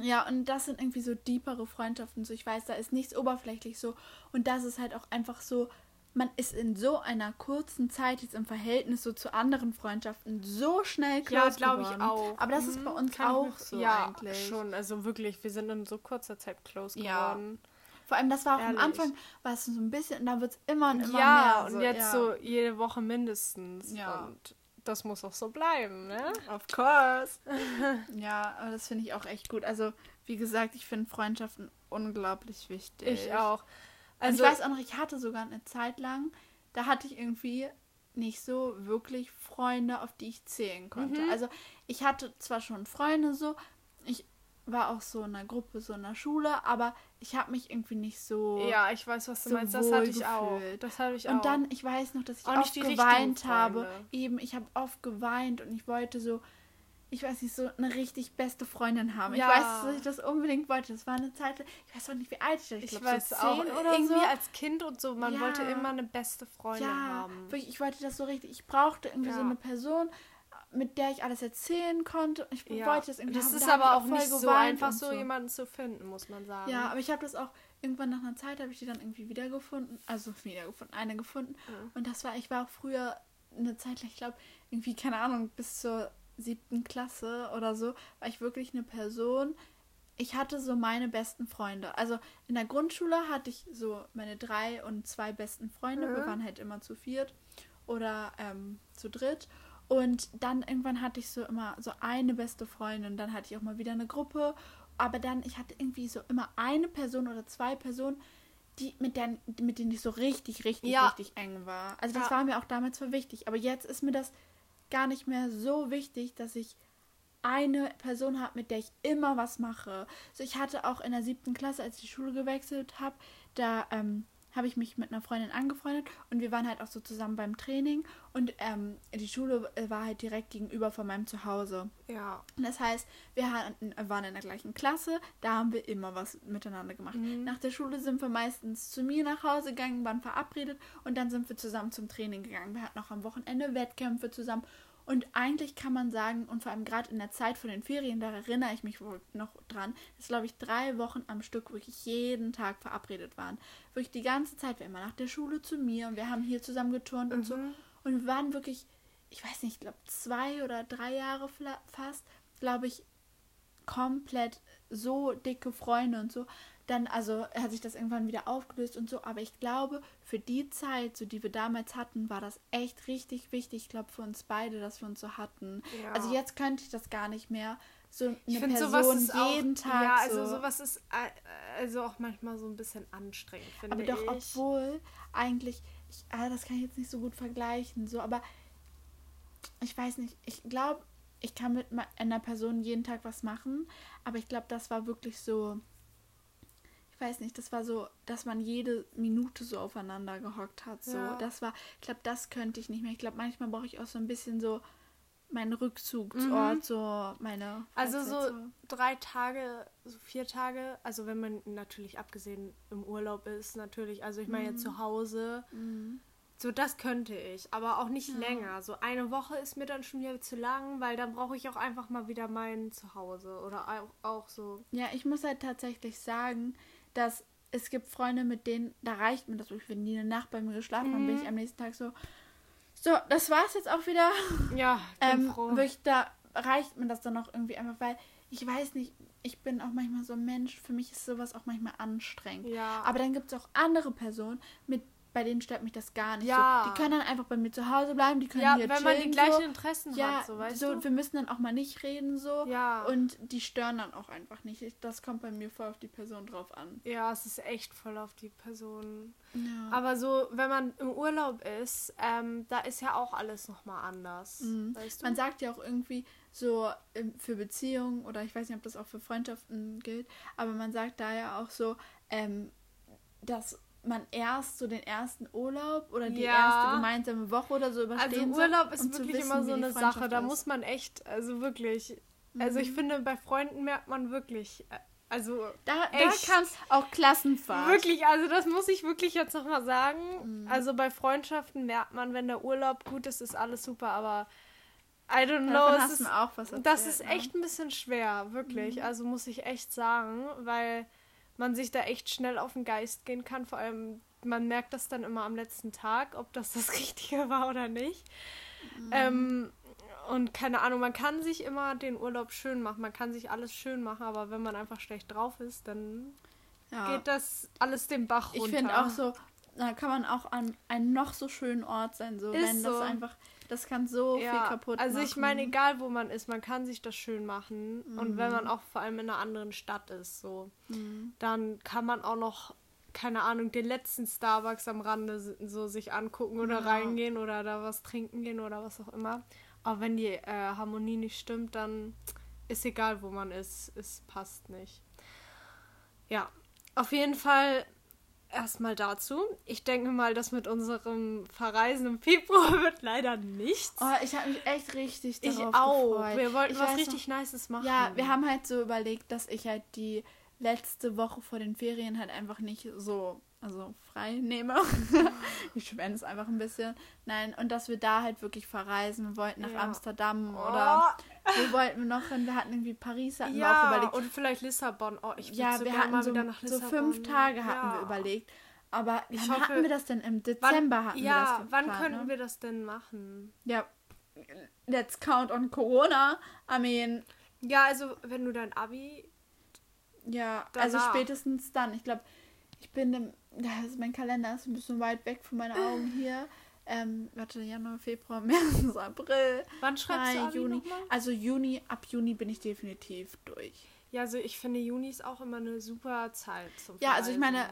Ja, und das sind irgendwie so deepere Freundschaften. So, ich weiß, da ist nichts oberflächlich so. Und das ist halt auch einfach so, man ist in so einer kurzen Zeit jetzt im Verhältnis so zu anderen Freundschaften so schnell close Ja, glaube ich auch. Aber das ist bei Mhm, uns auch so ja, eigentlich. schon. Also wirklich, wir sind in so kurzer Zeit close Ja. geworden. Vor allem, das war auch Ehrlich. am Anfang, war es so ein bisschen, und dann wird es immer und immer ja, mehr. und jetzt ja. so jede Woche mindestens. Ja. Und das muss auch so bleiben, ne? Of course. ja, aber das finde ich auch echt gut. Also, wie gesagt, ich finde Freundschaften unglaublich wichtig. Ich auch. Also, Also, und ich weiß auch noch, ich hatte sogar eine Zeit lang, da hatte ich irgendwie nicht so wirklich Freunde, auf die ich zählen konnte. Mhm. Also, ich hatte zwar schon Freunde so, ich war auch so in einer Gruppe, so in der Schule, aber ich habe mich irgendwie nicht so. ja, ich weiß, was du so meinst. Das hatte ich auch. Das hatte ich auch. Und dann, ich weiß noch, dass ich Auch oft geweint habe. Eben, ich habe oft geweint und ich wollte so, ich weiß nicht, so eine richtig beste Freundin haben. Ja. Ich weiß, dass ich das unbedingt wollte. Das war eine Zeit, ich weiß auch nicht, wie alt ich war. Ich, ich glaub, weiß so auch. oder Irgendwie so. als Kind und so, man Ja. wollte immer eine beste Freundin ja, haben. ich wollte das so richtig. Ich brauchte irgendwie so eine Person, mit der ich alles erzählen konnte. Ich Ja. wollte das irgendwie das haben. ist Da aber auch nicht so einfach, so jemanden zu finden, muss man sagen. Ja, aber ich habe das auch irgendwann nach einer Zeit habe ich die dann irgendwie wiedergefunden, also wiedergefunden, eine gefunden. Ja. Und das war, ich war auch früher eine Zeit lang, ich glaube, irgendwie, keine Ahnung, bis zur siebten Klasse oder so, war ich wirklich eine Person. Ich hatte so meine besten Freunde. Also in der Grundschule hatte ich so meine drei und zwei besten Freunde. Wir Mhm. waren halt immer zu viert oder ähm, zu dritt. Und dann irgendwann hatte ich so immer so eine beste Freundin. Dann hatte ich auch mal wieder eine Gruppe. Aber dann, ich hatte irgendwie so immer eine Person oder zwei Personen, die, mit, denen, mit denen ich so richtig, richtig, Ja. richtig eng war. Also das Ja. war mir auch damals voll wichtig. Aber jetzt ist mir das gar nicht mehr so wichtig, dass ich eine Person habe, mit der ich immer was mache. So, ich hatte auch in der siebten Klasse, als ich die Schule gewechselt habe, da ähm, habe ich mich mit einer Freundin angefreundet und wir waren halt auch so zusammen beim Training und ähm, die Schule äh, war halt direkt gegenüber von meinem Zuhause. Ja. Das heißt, wir hatten, waren in der gleichen Klasse, da haben wir immer was miteinander gemacht. Mhm. Nach der Schule sind wir meistens zu mir nach Hause gegangen, waren verabredet und dann sind wir zusammen zum Training gegangen. Wir hatten auch am Wochenende Wettkämpfe zusammen. Und eigentlich kann man sagen, und vor allem gerade in der Zeit von den Ferien, da erinnere ich mich wohl noch dran, dass, glaube ich, drei Wochen am Stück wirklich jeden Tag verabredet waren. Wirklich die ganze Zeit, wir immer nach der Schule zu mir und wir haben hier zusammen geturnt und so. Mhm. Und wir waren wirklich, ich weiß nicht, ich glaube zwei oder drei Jahre fast, glaube ich, komplett so dicke Freunde und so. Dann, also hat sich das irgendwann wieder aufgelöst und so. Aber ich glaube, für die Zeit, so die wir damals hatten, war das echt richtig wichtig. Ich glaube, für uns beide, dass wir uns so hatten. Ja. Also jetzt könnte ich das gar nicht mehr. So eine Ich finde, Person sowas ist jeden auch, Tag. Ja, also so. sowas ist äh, also auch manchmal so ein bisschen anstrengend, finde Aber ich. doch, obwohl eigentlich, ich, ah, das kann ich jetzt nicht so gut vergleichen, so, aber ich weiß nicht, ich glaube, ich kann mit einer Person jeden Tag was machen, aber ich glaube, das war wirklich so, ich weiß nicht, das war so, dass man jede Minute so aufeinander gehockt hat, so, Ja. das war, ich glaube, das könnte ich nicht mehr. Ich glaube, manchmal brauche ich auch so ein bisschen so meinen Rückzugsort, Mhm. so meine. Also Freizeit, so drei Tage, so vier Tage, also wenn man natürlich abgesehen im Urlaub ist, natürlich, also ich meine jetzt zu Hause, Mhm. so das könnte ich, aber auch nicht Ja. länger. So eine Woche ist mir dann schon wieder zu lang, weil dann brauche ich auch einfach mal wieder mein Zuhause oder auch, auch so. Ja, ich muss halt tatsächlich sagen, dass es gibt Freunde, mit denen, da reicht mir das wenn die eine Nacht bei mir geschlafen haben, bin Mhm. ich am nächsten Tag so, so, das war's jetzt auch wieder. Ja, bin Ähm, froh. wirklich, da reicht mir das dann auch irgendwie einfach, weil ich weiß nicht, ich bin auch manchmal so ein Mensch, für mich ist sowas auch manchmal anstrengend. Ja. Aber dann gibt es auch andere Personen, mit bei denen stört mich das gar nicht. Ja. So, die können dann einfach bei mir zu Hause bleiben, die können ja, hier wenn man die chillen, gleichen so. Interessen Ja, hat, so weißt so, du. wir müssen dann auch mal nicht reden so. Ja. Und die stören dann auch einfach nicht. Ich, das kommt bei mir voll auf die Person drauf an. Ja, es ist echt voll auf die Person. Ja. Aber so, wenn man im Urlaub ist, ähm, da ist ja auch alles nochmal anders. Mhm. Weißt du? Man sagt ja auch irgendwie so ähm, für Beziehungen oder ich weiß nicht, ob das auch für Freundschaften gilt, aber man sagt da ja auch so, ähm, dass man erst so den ersten Urlaub oder die Ja. erste gemeinsame Woche oder so überstehen also Urlaub ist um wirklich wissen, immer so eine Sache. Da ist. muss man echt, also wirklich. Also ich Mhm. finde, bei Freunden merkt man wirklich, äh, also Da, da echt. kann auch Klassenfahrt. wirklich, also das muss ich wirklich jetzt nochmal sagen. Mhm. Also bei Freundschaften merkt man, wenn der Urlaub gut ist, ist alles super, aber I don't know. Davon es hast ist, erzählt, das ist ne? echt ein bisschen schwer, wirklich. Mhm. Also muss ich echt sagen, weil man sich da echt schnell auf den Geist gehen kann. Vor allem, man merkt das dann immer am letzten Tag, ob das das Richtige war oder nicht. Mhm. Ähm, und keine Ahnung, man kann sich immer den Urlaub schön machen, man kann sich alles schön machen, aber wenn man einfach schlecht drauf ist, dann Ja. geht das alles den Bach runter. Ich finde auch so, da kann man auch an einem noch so schönen Ort sein, so Ist wenn so. das einfach, das kann so viel kaputt also machen. ich meine, egal wo man ist, man kann sich das schön machen. Und wenn Mhm. man auch vor allem in einer anderen Stadt ist, so, Mhm. dann kann man auch noch, keine Ahnung, den letzten Starbucks am Rande so sich angucken oder Ja. reingehen oder da was trinken gehen oder was auch immer. Aber wenn die äh, Harmonie nicht stimmt, dann ist egal, wo man ist, es passt nicht. Ja, auf jeden Fall erstmal dazu. Ich denke mal, das mit unserem Verreisen im Februar wird leider nichts. Oh, ich habe mich echt richtig Ich darauf auch. gefreut. Wir wollten Ich was richtig Nices noch, machen. Ja, wir haben halt so überlegt, dass ich halt die letzte Woche vor den Ferien halt einfach nicht so, also frei nehme. ich schwänze es einfach ein bisschen. Nein, und dass wir da halt wirklich verreisen. Wir wollten nach Ja. Amsterdam oder wo wollten wir noch hin? Wir hatten irgendwie Paris, hatten wir auch ja, überlegt. und vielleicht Lissabon. Oh, ich ja, so wir hatten mal so, wieder nach so Lissabon. fünf Tage hatten ja. wir überlegt. Aber Ich wann hoffe- hatten wir das denn? Im Wann, Dezember hatten ja, wir das wann könnten ne? wir das denn machen? Ja, let's count on Corona. I mean, Ja, also wenn du dein Abi. ja, Danach. also spätestens dann. Ich glaube, ich bin im, ist mein Kalender ist ein bisschen weit weg von meinen Augen hier. Ähm, warte, Januar, Februar, März, April, Wann schreibst du Mai, Abi Juni. Also Juni, ab Juni bin ich definitiv durch. Ja, also ich finde Juni ist auch immer eine super Zeit zum Ja, also ich meine.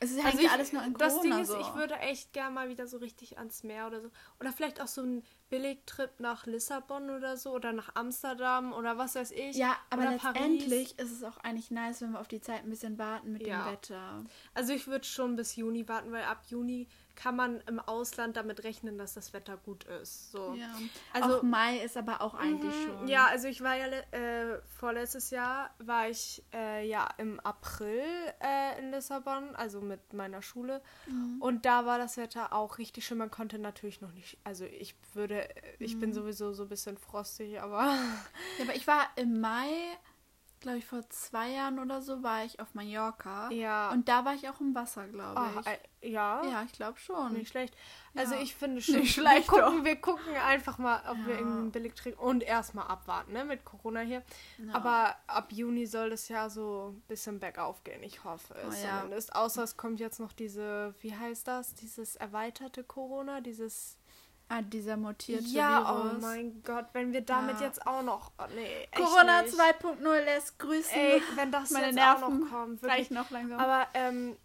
Es ist Also eigentlich ich, alles nur in Corona das Ding ist, so. ich würde echt gerne mal wieder so richtig ans Meer oder so. Oder vielleicht auch so einen Billigtrip nach Lissabon oder so. Oder nach Amsterdam oder was weiß ich. ja, aber oder letztendlich ist es auch eigentlich nice, wenn wir auf die Zeit ein bisschen warten mit Ja. dem Wetter. Also ich würde schon bis Juni warten, weil ab Juni kann man im Ausland damit rechnen, dass das Wetter gut ist. So. Ja. Also- auch Mai ist aber auch eigentlich Mhm, schon. Ja, also ich war ja äh, vorletztes Jahr war ich äh, ja im April äh, in Lissabon, also mit meiner Schule. Mhm. Und da war das Wetter auch richtig schön. Man konnte natürlich noch nicht, also ich würde, ich Mhm. bin sowieso so ein bisschen frostig, aber Ja, aber ich war im Mai, glaube ich, vor zwei Jahren oder so, war ich auf Mallorca. ja. Und da war ich auch im Wasser, glaube oh, ich. äh, ja, ja, ich glaube schon. nicht schlecht. Also Ja. ich finde schon, Nicht schlecht, wir, gucken, wir gucken einfach mal, ob wir Ja. irgendwie billig trinken und erstmal abwarten, ne, mit Corona hier. Ja. Aber ab Juni soll das ja so ein bisschen bergauf gehen. Ich hoffe es Oh ja. zumindest. Außer es kommt jetzt noch diese, wie heißt das? Dieses erweiterte Corona, dieses. Ah, dieser mutierte ja, Virus. oh mein Gott, wenn wir damit Ja. jetzt auch noch. Oh, nee, Corona nicht. 2.0 lässt grüßen. Ey, wenn das Meine jetzt Nerven auch noch kommt. Wirklich. noch langsam. Aber ähm,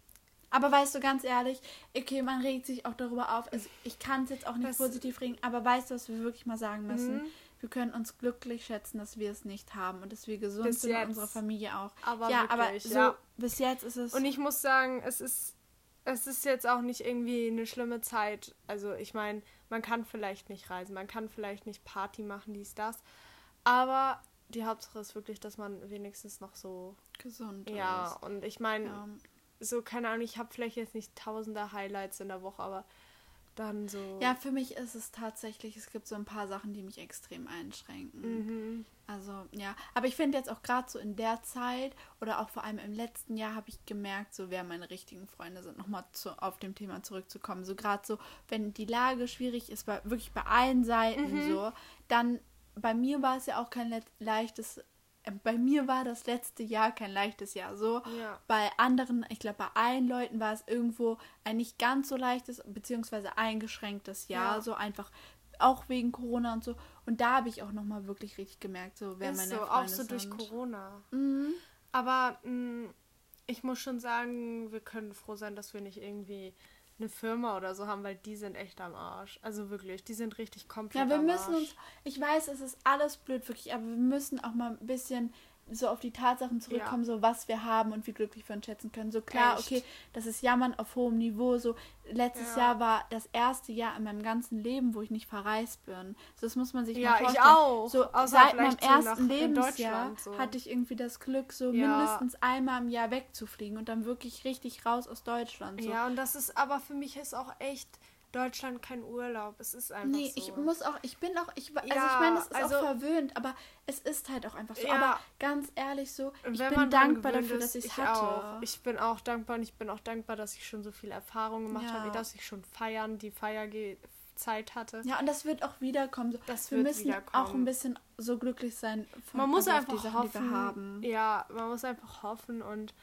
Aber weißt du, ganz ehrlich, okay, man regt sich auch darüber auf. Also ich kann es jetzt auch nicht Das- positiv regen, aber weißt du, was wir wirklich mal sagen müssen? Mhm. Wir können uns glücklich schätzen, dass wir es nicht haben und dass wir gesund Bis sind und jetzt. unsere Familie auch. aber ja, wirklich, aber so ja. bis jetzt ist es. Und ich muss sagen, es ist, es ist jetzt auch nicht irgendwie eine schlimme Zeit. Also ich meine, man kann vielleicht nicht reisen, man kann vielleicht nicht Party machen, dies, das. Aber die Hauptsache ist wirklich, dass man wenigstens noch so. gesund Ja, ist. und ich meine, Ja. so, keine Ahnung, ich habe vielleicht jetzt nicht tausende Highlights in der Woche, aber dann so. ja, für mich ist es tatsächlich, es gibt so ein paar Sachen, die mich extrem einschränken. Mhm. Also, ja. Aber ich finde jetzt auch gerade so in der Zeit oder auch vor allem im letzten Jahr habe ich gemerkt, so wer meine richtigen Freunde sind, nochmal zu, auf dem Thema zurückzukommen. So gerade so, wenn die Lage schwierig ist, bei, wirklich bei allen Seiten Mhm. so, dann bei mir war es ja auch kein le leichtes, bei mir war das letzte Jahr kein leichtes Jahr. So, Ja. bei anderen, ich glaube, bei allen Leuten war es irgendwo ein nicht ganz so leichtes, beziehungsweise eingeschränktes Jahr. Ja. So einfach auch wegen Corona und so. Und da habe ich auch nochmal wirklich richtig gemerkt, so wer Ist meine so, Freunde auch so durch sind. Corona. Mhm. Aber mh, ich muss schon sagen, wir können froh sein, dass wir nicht irgendwie eine Firma oder so haben, weil die sind echt am Arsch. Also wirklich, die sind richtig komplett Ja, wir am müssen Arsch. uns, ich weiß, es ist alles blöd, wirklich, aber wir müssen auch mal ein bisschen so auf die Tatsachen zurückkommen, so was wir haben und wie glücklich wir uns schätzen können. So klar, Echt. okay, das ist Jammern auf hohem Niveau. So letztes Ja. Jahr war das erste Jahr in meinem ganzen Leben, wo ich nicht verreist bin. So, das muss man sich Ja, mal ich vorstellen. auch. So Außer seit meinem so ersten Lebensjahr so. hatte ich irgendwie das Glück, so Ja. mindestens einmal im Jahr wegzufliegen und dann wirklich richtig raus aus Deutschland. So. Ja, und das ist aber für mich ist auch echt Deutschland kein Urlaub. Es ist einfach Nee, so. ich muss auch, ich bin auch, ich, also Ja, ich meine, es ist also- auch verwöhnt, aber es ist halt auch einfach so. Ja. Aber ganz ehrlich so, ich Wenn bin dankbar dafür, ist, dass ich es hatte. Auch. Ich bin auch dankbar und ich bin auch dankbar, dass ich schon so viel Erfahrung gemacht Ja. habe, dass ich schon feiern, die Feierzeit hatte. ja, und das wird auch wiederkommen. So. Das wir müssen auch ein bisschen so glücklich sein von man muss also einfach Sachen, hoffen. haben. Ja, man muss einfach hoffen und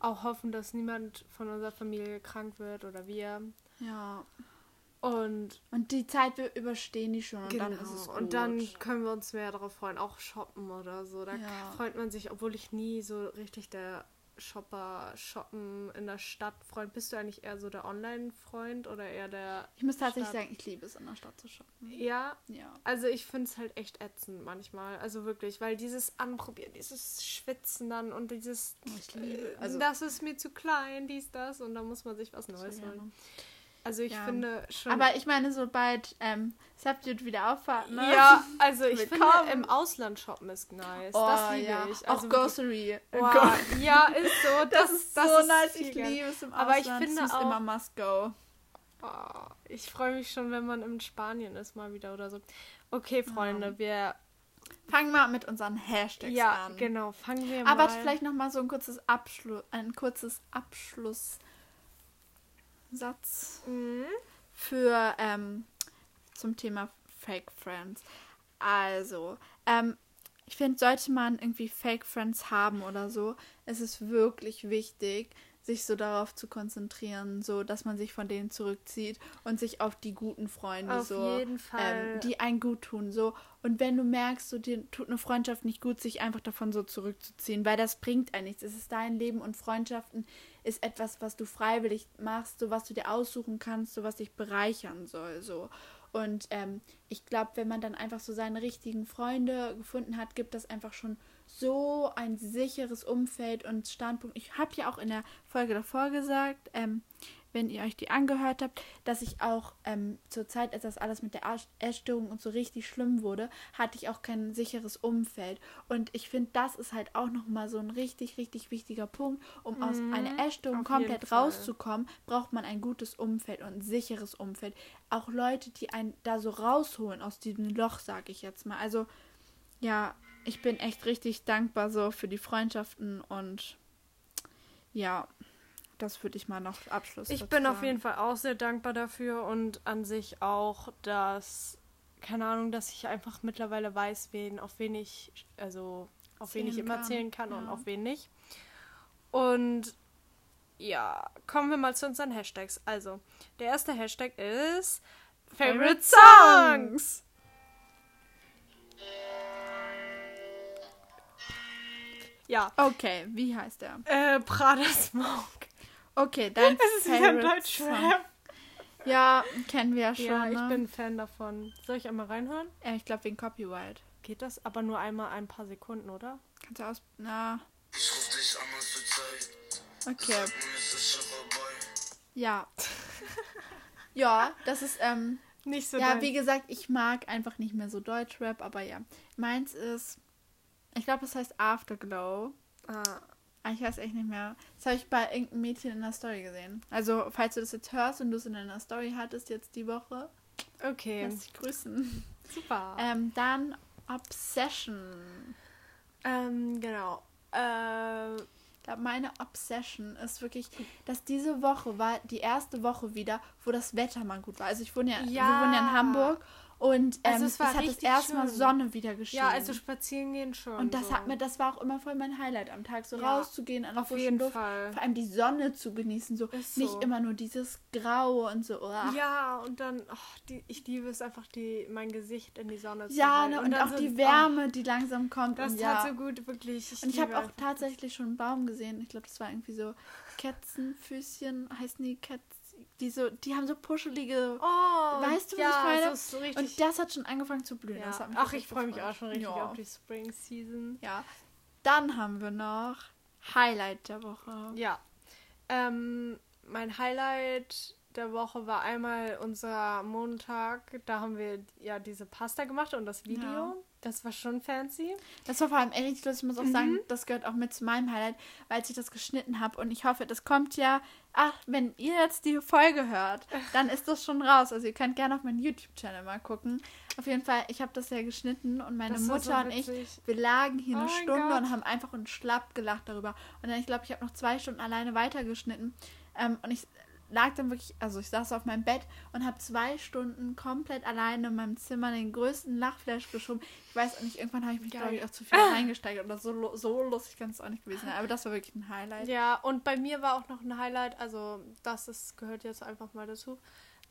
auch hoffen, dass niemand von unserer Familie krank wird oder wir. Ja. Und Und die Zeit, wir überstehen die schon und genau. dann ist es gut. und dann können wir uns mehr darauf freuen, auch shoppen oder so. Da Ja. freut man sich, obwohl ich nie so richtig der Shopper, Shoppen in der Stadt Freund. Bist du eigentlich eher so der Online-Freund oder eher der. ich muss tatsächlich Stadt? sagen, ich liebe es, in der Stadt zu shoppen. Ja, Ja. Also ich finde es halt echt ätzend manchmal. Also wirklich, weil dieses Anprobieren, dieses Schwitzen dann und dieses, Ich liebe- äh, also- das ist mir zu klein, dies, das und da muss man sich was Neues holen. gerne. Also ich Ja. finde schon... Aber ich meine, sobald ähm, Substitute wieder auffahrt, ne? ja, also ich Willkommen. finde im Ausland shoppen ist nice. Oh, das liebe ja. ich. auch Also wirklich- Grocery. Wow. Ja, ist so. Das, Das ist das so ist nice. Ich liebe es im Aber ich Ausland. finde es ist auch- immer must go. Oh, ich freue mich schon, wenn man in Spanien ist mal wieder oder so. Okay, Freunde, wir... Fangen wir mit unseren Hashtags Ja, an. genau. Fangen wir Aber mal... warte, vielleicht noch mal so ein kurzes Abschluss, ein kurzes Abschlusssatz Mhm. für ähm, zum Thema Fake Friends. Also, ähm, ich finde, sollte man irgendwie Fake Friends haben oder so, es ist wirklich wichtig, sich so darauf zu konzentrieren, so dass man sich von denen zurückzieht und sich auf die guten Freunde Auf so, jeden Fall. Ähm, die einen gut tun, so. Und wenn du merkst, so dir tut eine Freundschaft nicht gut, sich einfach davon so zurückzuziehen, weil das bringt einem nichts. Es ist dein Leben und Freundschaften ist etwas, was du freiwillig machst, so was du dir aussuchen kannst, so was dich bereichern soll, so. Und ähm, ich glaube, wenn man dann einfach so seine richtigen Freunde gefunden hat, gibt das einfach schon so ein sicheres Umfeld und Standpunkt. Ich habe ja auch in der Folge davor gesagt, ähm, wenn ihr euch die angehört habt, dass ich auch ähm, zur Zeit, als das alles mit der Ess- Essstörung und so richtig schlimm wurde, hatte ich auch kein sicheres Umfeld. Und ich finde, das ist halt auch nochmal so ein richtig, richtig wichtiger Punkt, um aus einer Essstörung Mhm. komplett rauszukommen, braucht man ein gutes Umfeld und ein sicheres Umfeld. Auch Leute, die einen da so rausholen aus diesem Loch, sage ich jetzt mal. Also ja, ich bin echt richtig dankbar so für die Freundschaften und ja, das würde ich mal noch Abschluss Ich bin auf sagen. jeden Fall auch sehr dankbar dafür und an sich auch, dass, keine Ahnung, dass ich einfach mittlerweile weiß, wen, auf wen ich, also auf wen ich immer kann, zählen kann und ja. auf wen nicht. Und ja, kommen wir mal zu unseren Hashtags. Also, der erste Hashtag ist Favorite Favorite Songs. Ja, Okay, wie heißt der? äh, Prada Smoke. Okay, dein Es ist wieder ein Deutschrap. Song. Ja, kennen wir ja schon. Ja, ich ne? bin Fan davon. Soll ich einmal reinhören? Ja, ich glaube wegen Copyright. Geht das? Aber nur einmal ein paar Sekunden, oder? Kannst du aus. Na, Ich ruf dich an, hast du Zeit? okay. Ja. ja, das ist, ähm, Nicht so ja, dein- wie gesagt, ich mag einfach nicht mehr so Deutschrap, aber ja. Meins ist, ich glaube, es heißt Afterglow. Ah, Ah, Ich weiß echt nicht mehr. Das habe ich bei irgendeinem Mädchen in der Story gesehen. Also, falls du das jetzt hörst und du es in deiner Story hattest jetzt die Woche, okay. lass dich grüßen. Super. Ähm, dann Obsession. Ähm, genau. Äh, Ich glaube, meine Obsession ist wirklich, dass diese Woche war die erste Woche wieder, wo das Wetter mal gut war. Also ich wohne ja, wir Ja. wohnen ja in Hamburg und ähm, Also es es, war hat das erste Mal. Sonne wieder geschienen. ja, also spazieren gehen schon. und das so. hat mir, das war auch immer voll mein Highlight am Tag, so Ja, rauszugehen, an der auf frischen jeden Luft, Fall. vor allem die Sonne zu genießen, so Ist nicht so. immer nur dieses Graue und so. Oh. Ja, und dann, ach, die, ich liebe es einfach, die, mein Gesicht in die Sonne zu Ja, ne, und, dann auch so- die oh, Wärme, die langsam kommt. das und tat ja. so gut, wirklich. Ich Und ich habe auch tatsächlich schon einen Baum gesehen. Ich glaube, das war irgendwie so Katzenfüßchen, heißen die Katz, die so, die haben so puschelige. Oh, Weißt du, was ja, ich meine? so ist so richtig. und das hat schon angefangen zu blühen. ja. Ach, ich freue mich auch schon richtig Ja. auf die Spring Season. Ja. Dann haben wir noch Highlight der Woche. Ja. Ähm, mein Highlight der Woche war einmal unser Montag. Da haben wir ja diese Pasta gemacht und das Video. Das war schon fancy. Das war vor allem echt lustig. Ich muss auch Mhm. sagen, das gehört auch mit zu meinem Highlight, weil ich das geschnitten habe. Und ich hoffe, das kommt ja. Ach, wenn ihr jetzt die Folge hört, dann ist das schon raus. Also ihr könnt gerne auf meinen YouTube-Channel mal gucken. Auf jeden Fall, ich habe das ja geschnitten und meine Das Mutter so und ich, wir lagen hier Oh eine Stunde Gott. und haben einfach und schlapp gelacht darüber. Und dann, ich glaube, ich habe noch zwei Stunden alleine weitergeschnitten. Ähm, und ich lag dann wirklich, also ich saß auf meinem Bett und habe zwei Stunden komplett alleine in meinem Zimmer den größten Lachflash geschoben. Ich weiß auch nicht, irgendwann habe ich mich, glaube ich, auch zu viel reingesteigert oder so, so lustig kann es auch nicht gewesen sein. Aber das war wirklich ein Highlight. Ja, und bei mir war auch noch ein Highlight, also das ist, gehört jetzt einfach mal dazu.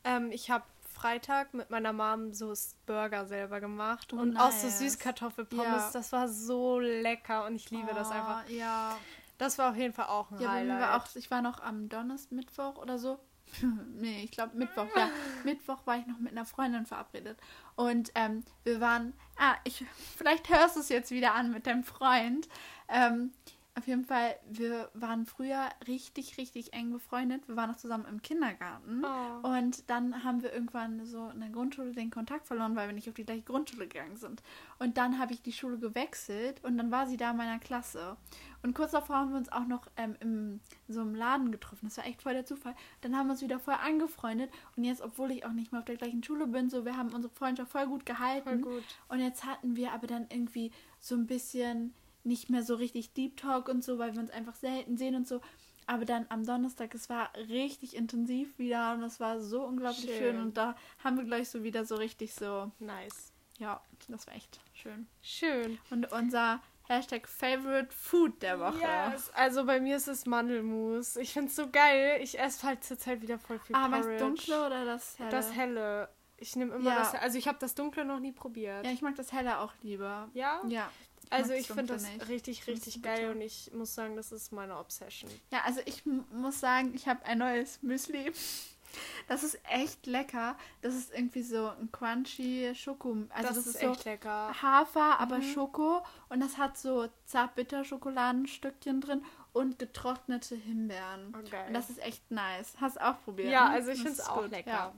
Ähm, ich habe Freitag mit meiner Mom so Burger selber gemacht Oh, und auch so nice. Süßkartoffelpommes. Ja. Das war so lecker und ich liebe das Oh, einfach. Ja. Das war auf jeden Fall auch ein Ja, Highlight. war auch, ich war noch am Donnerstag, Mittwoch oder so. nee, ich glaube Mittwoch, ja. Mittwoch war ich noch mit einer Freundin verabredet. Und ähm, wir waren, ah, ich, vielleicht hörst du es jetzt wieder an mit deinem Freund. Ähm, auf jeden Fall, wir waren früher richtig, richtig eng befreundet. Wir waren noch zusammen im Kindergarten. Oh. Und dann haben wir irgendwann so in der Grundschule den Kontakt verloren, weil wir nicht auf die gleiche Grundschule gegangen sind. Und dann habe ich die Schule gewechselt und dann war sie da in meiner Klasse. Und kurz davor haben wir uns auch noch ähm, im, so im Laden getroffen. Das war echt voll der Zufall. Dann haben wir uns wieder voll angefreundet. Und jetzt, obwohl ich auch nicht mehr auf der gleichen Schule bin, so, wir haben unsere Freundschaft voll gut gehalten. Voll gut. Und jetzt hatten wir aber dann irgendwie so ein bisschen nicht mehr so richtig Deep Talk und so, weil wir uns einfach selten sehen und so. Aber dann am Donnerstag, es war richtig intensiv wieder und es war so unglaublich schön. Schön. Und da haben wir gleich so wieder so richtig so, Nice. ja, das war echt schön. Schön. Und unser Hashtag Favorite Food der Woche. Yes. Also bei mir ist es Mandelmus. Ich finde es so geil. Ich esse halt zurzeit wieder voll viel Ah, Porridge. das dunkle oder das helle? Das helle. Ich nehme immer Ja. das Also ich habe das dunkle noch nie probiert. Ja, ich mag das helle auch lieber. Ja? Ja. Also ich das finde das nicht. richtig, richtig bitter. geil und ich muss sagen, das ist meine Obsession. Ja, also ich muss sagen, ich habe ein neues Müsli. Das ist echt lecker. Das ist irgendwie so ein crunchy Schoko. Also das, ist, so echt lecker. Hafer, aber Mhm. Schoko. Und das hat so zartbitter Schokoladenstückchen drin und getrocknete Himbeeren. Oh, geil. Und das ist echt nice. Hast du auch probiert? ja, ne? also ich Das finde es ist auch lecker. ja.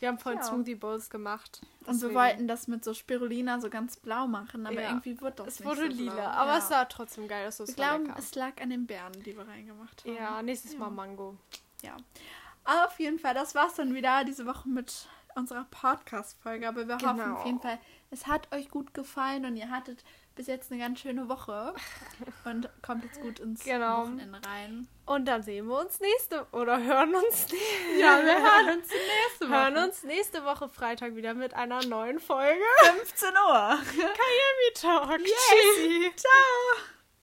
Wir haben vorhin Ja. Smoothie Bowls gemacht. Und wir deswegen- wollten das mit so Spirulina so ganz blau machen, aber Ja. irgendwie wird das Es nicht wurde so lila, blau. aber ja. es sah trotzdem geil aus. Wir glauben, lecker. es lag an den Beeren, die wir reingemacht haben. Ja, nächstes. Mal Mango. Ja. Aber auf jeden Fall, das war's dann wieder diese Woche mit unserer Podcast-Folge. Aber wir hoffen Genau. auf jeden Fall, es hat euch gut gefallen und ihr hattet bis jetzt eine ganz schöne Woche und kommt jetzt gut ins Genau. Wochenende rein. Und dann sehen wir uns nächste oder hören uns Ja, wir hören uns nächste Woche. hören uns nächste Woche Freitag wieder mit einer neuen Folge. 15 Uhr. Mittag. Yay. Tschüssi. Ciao.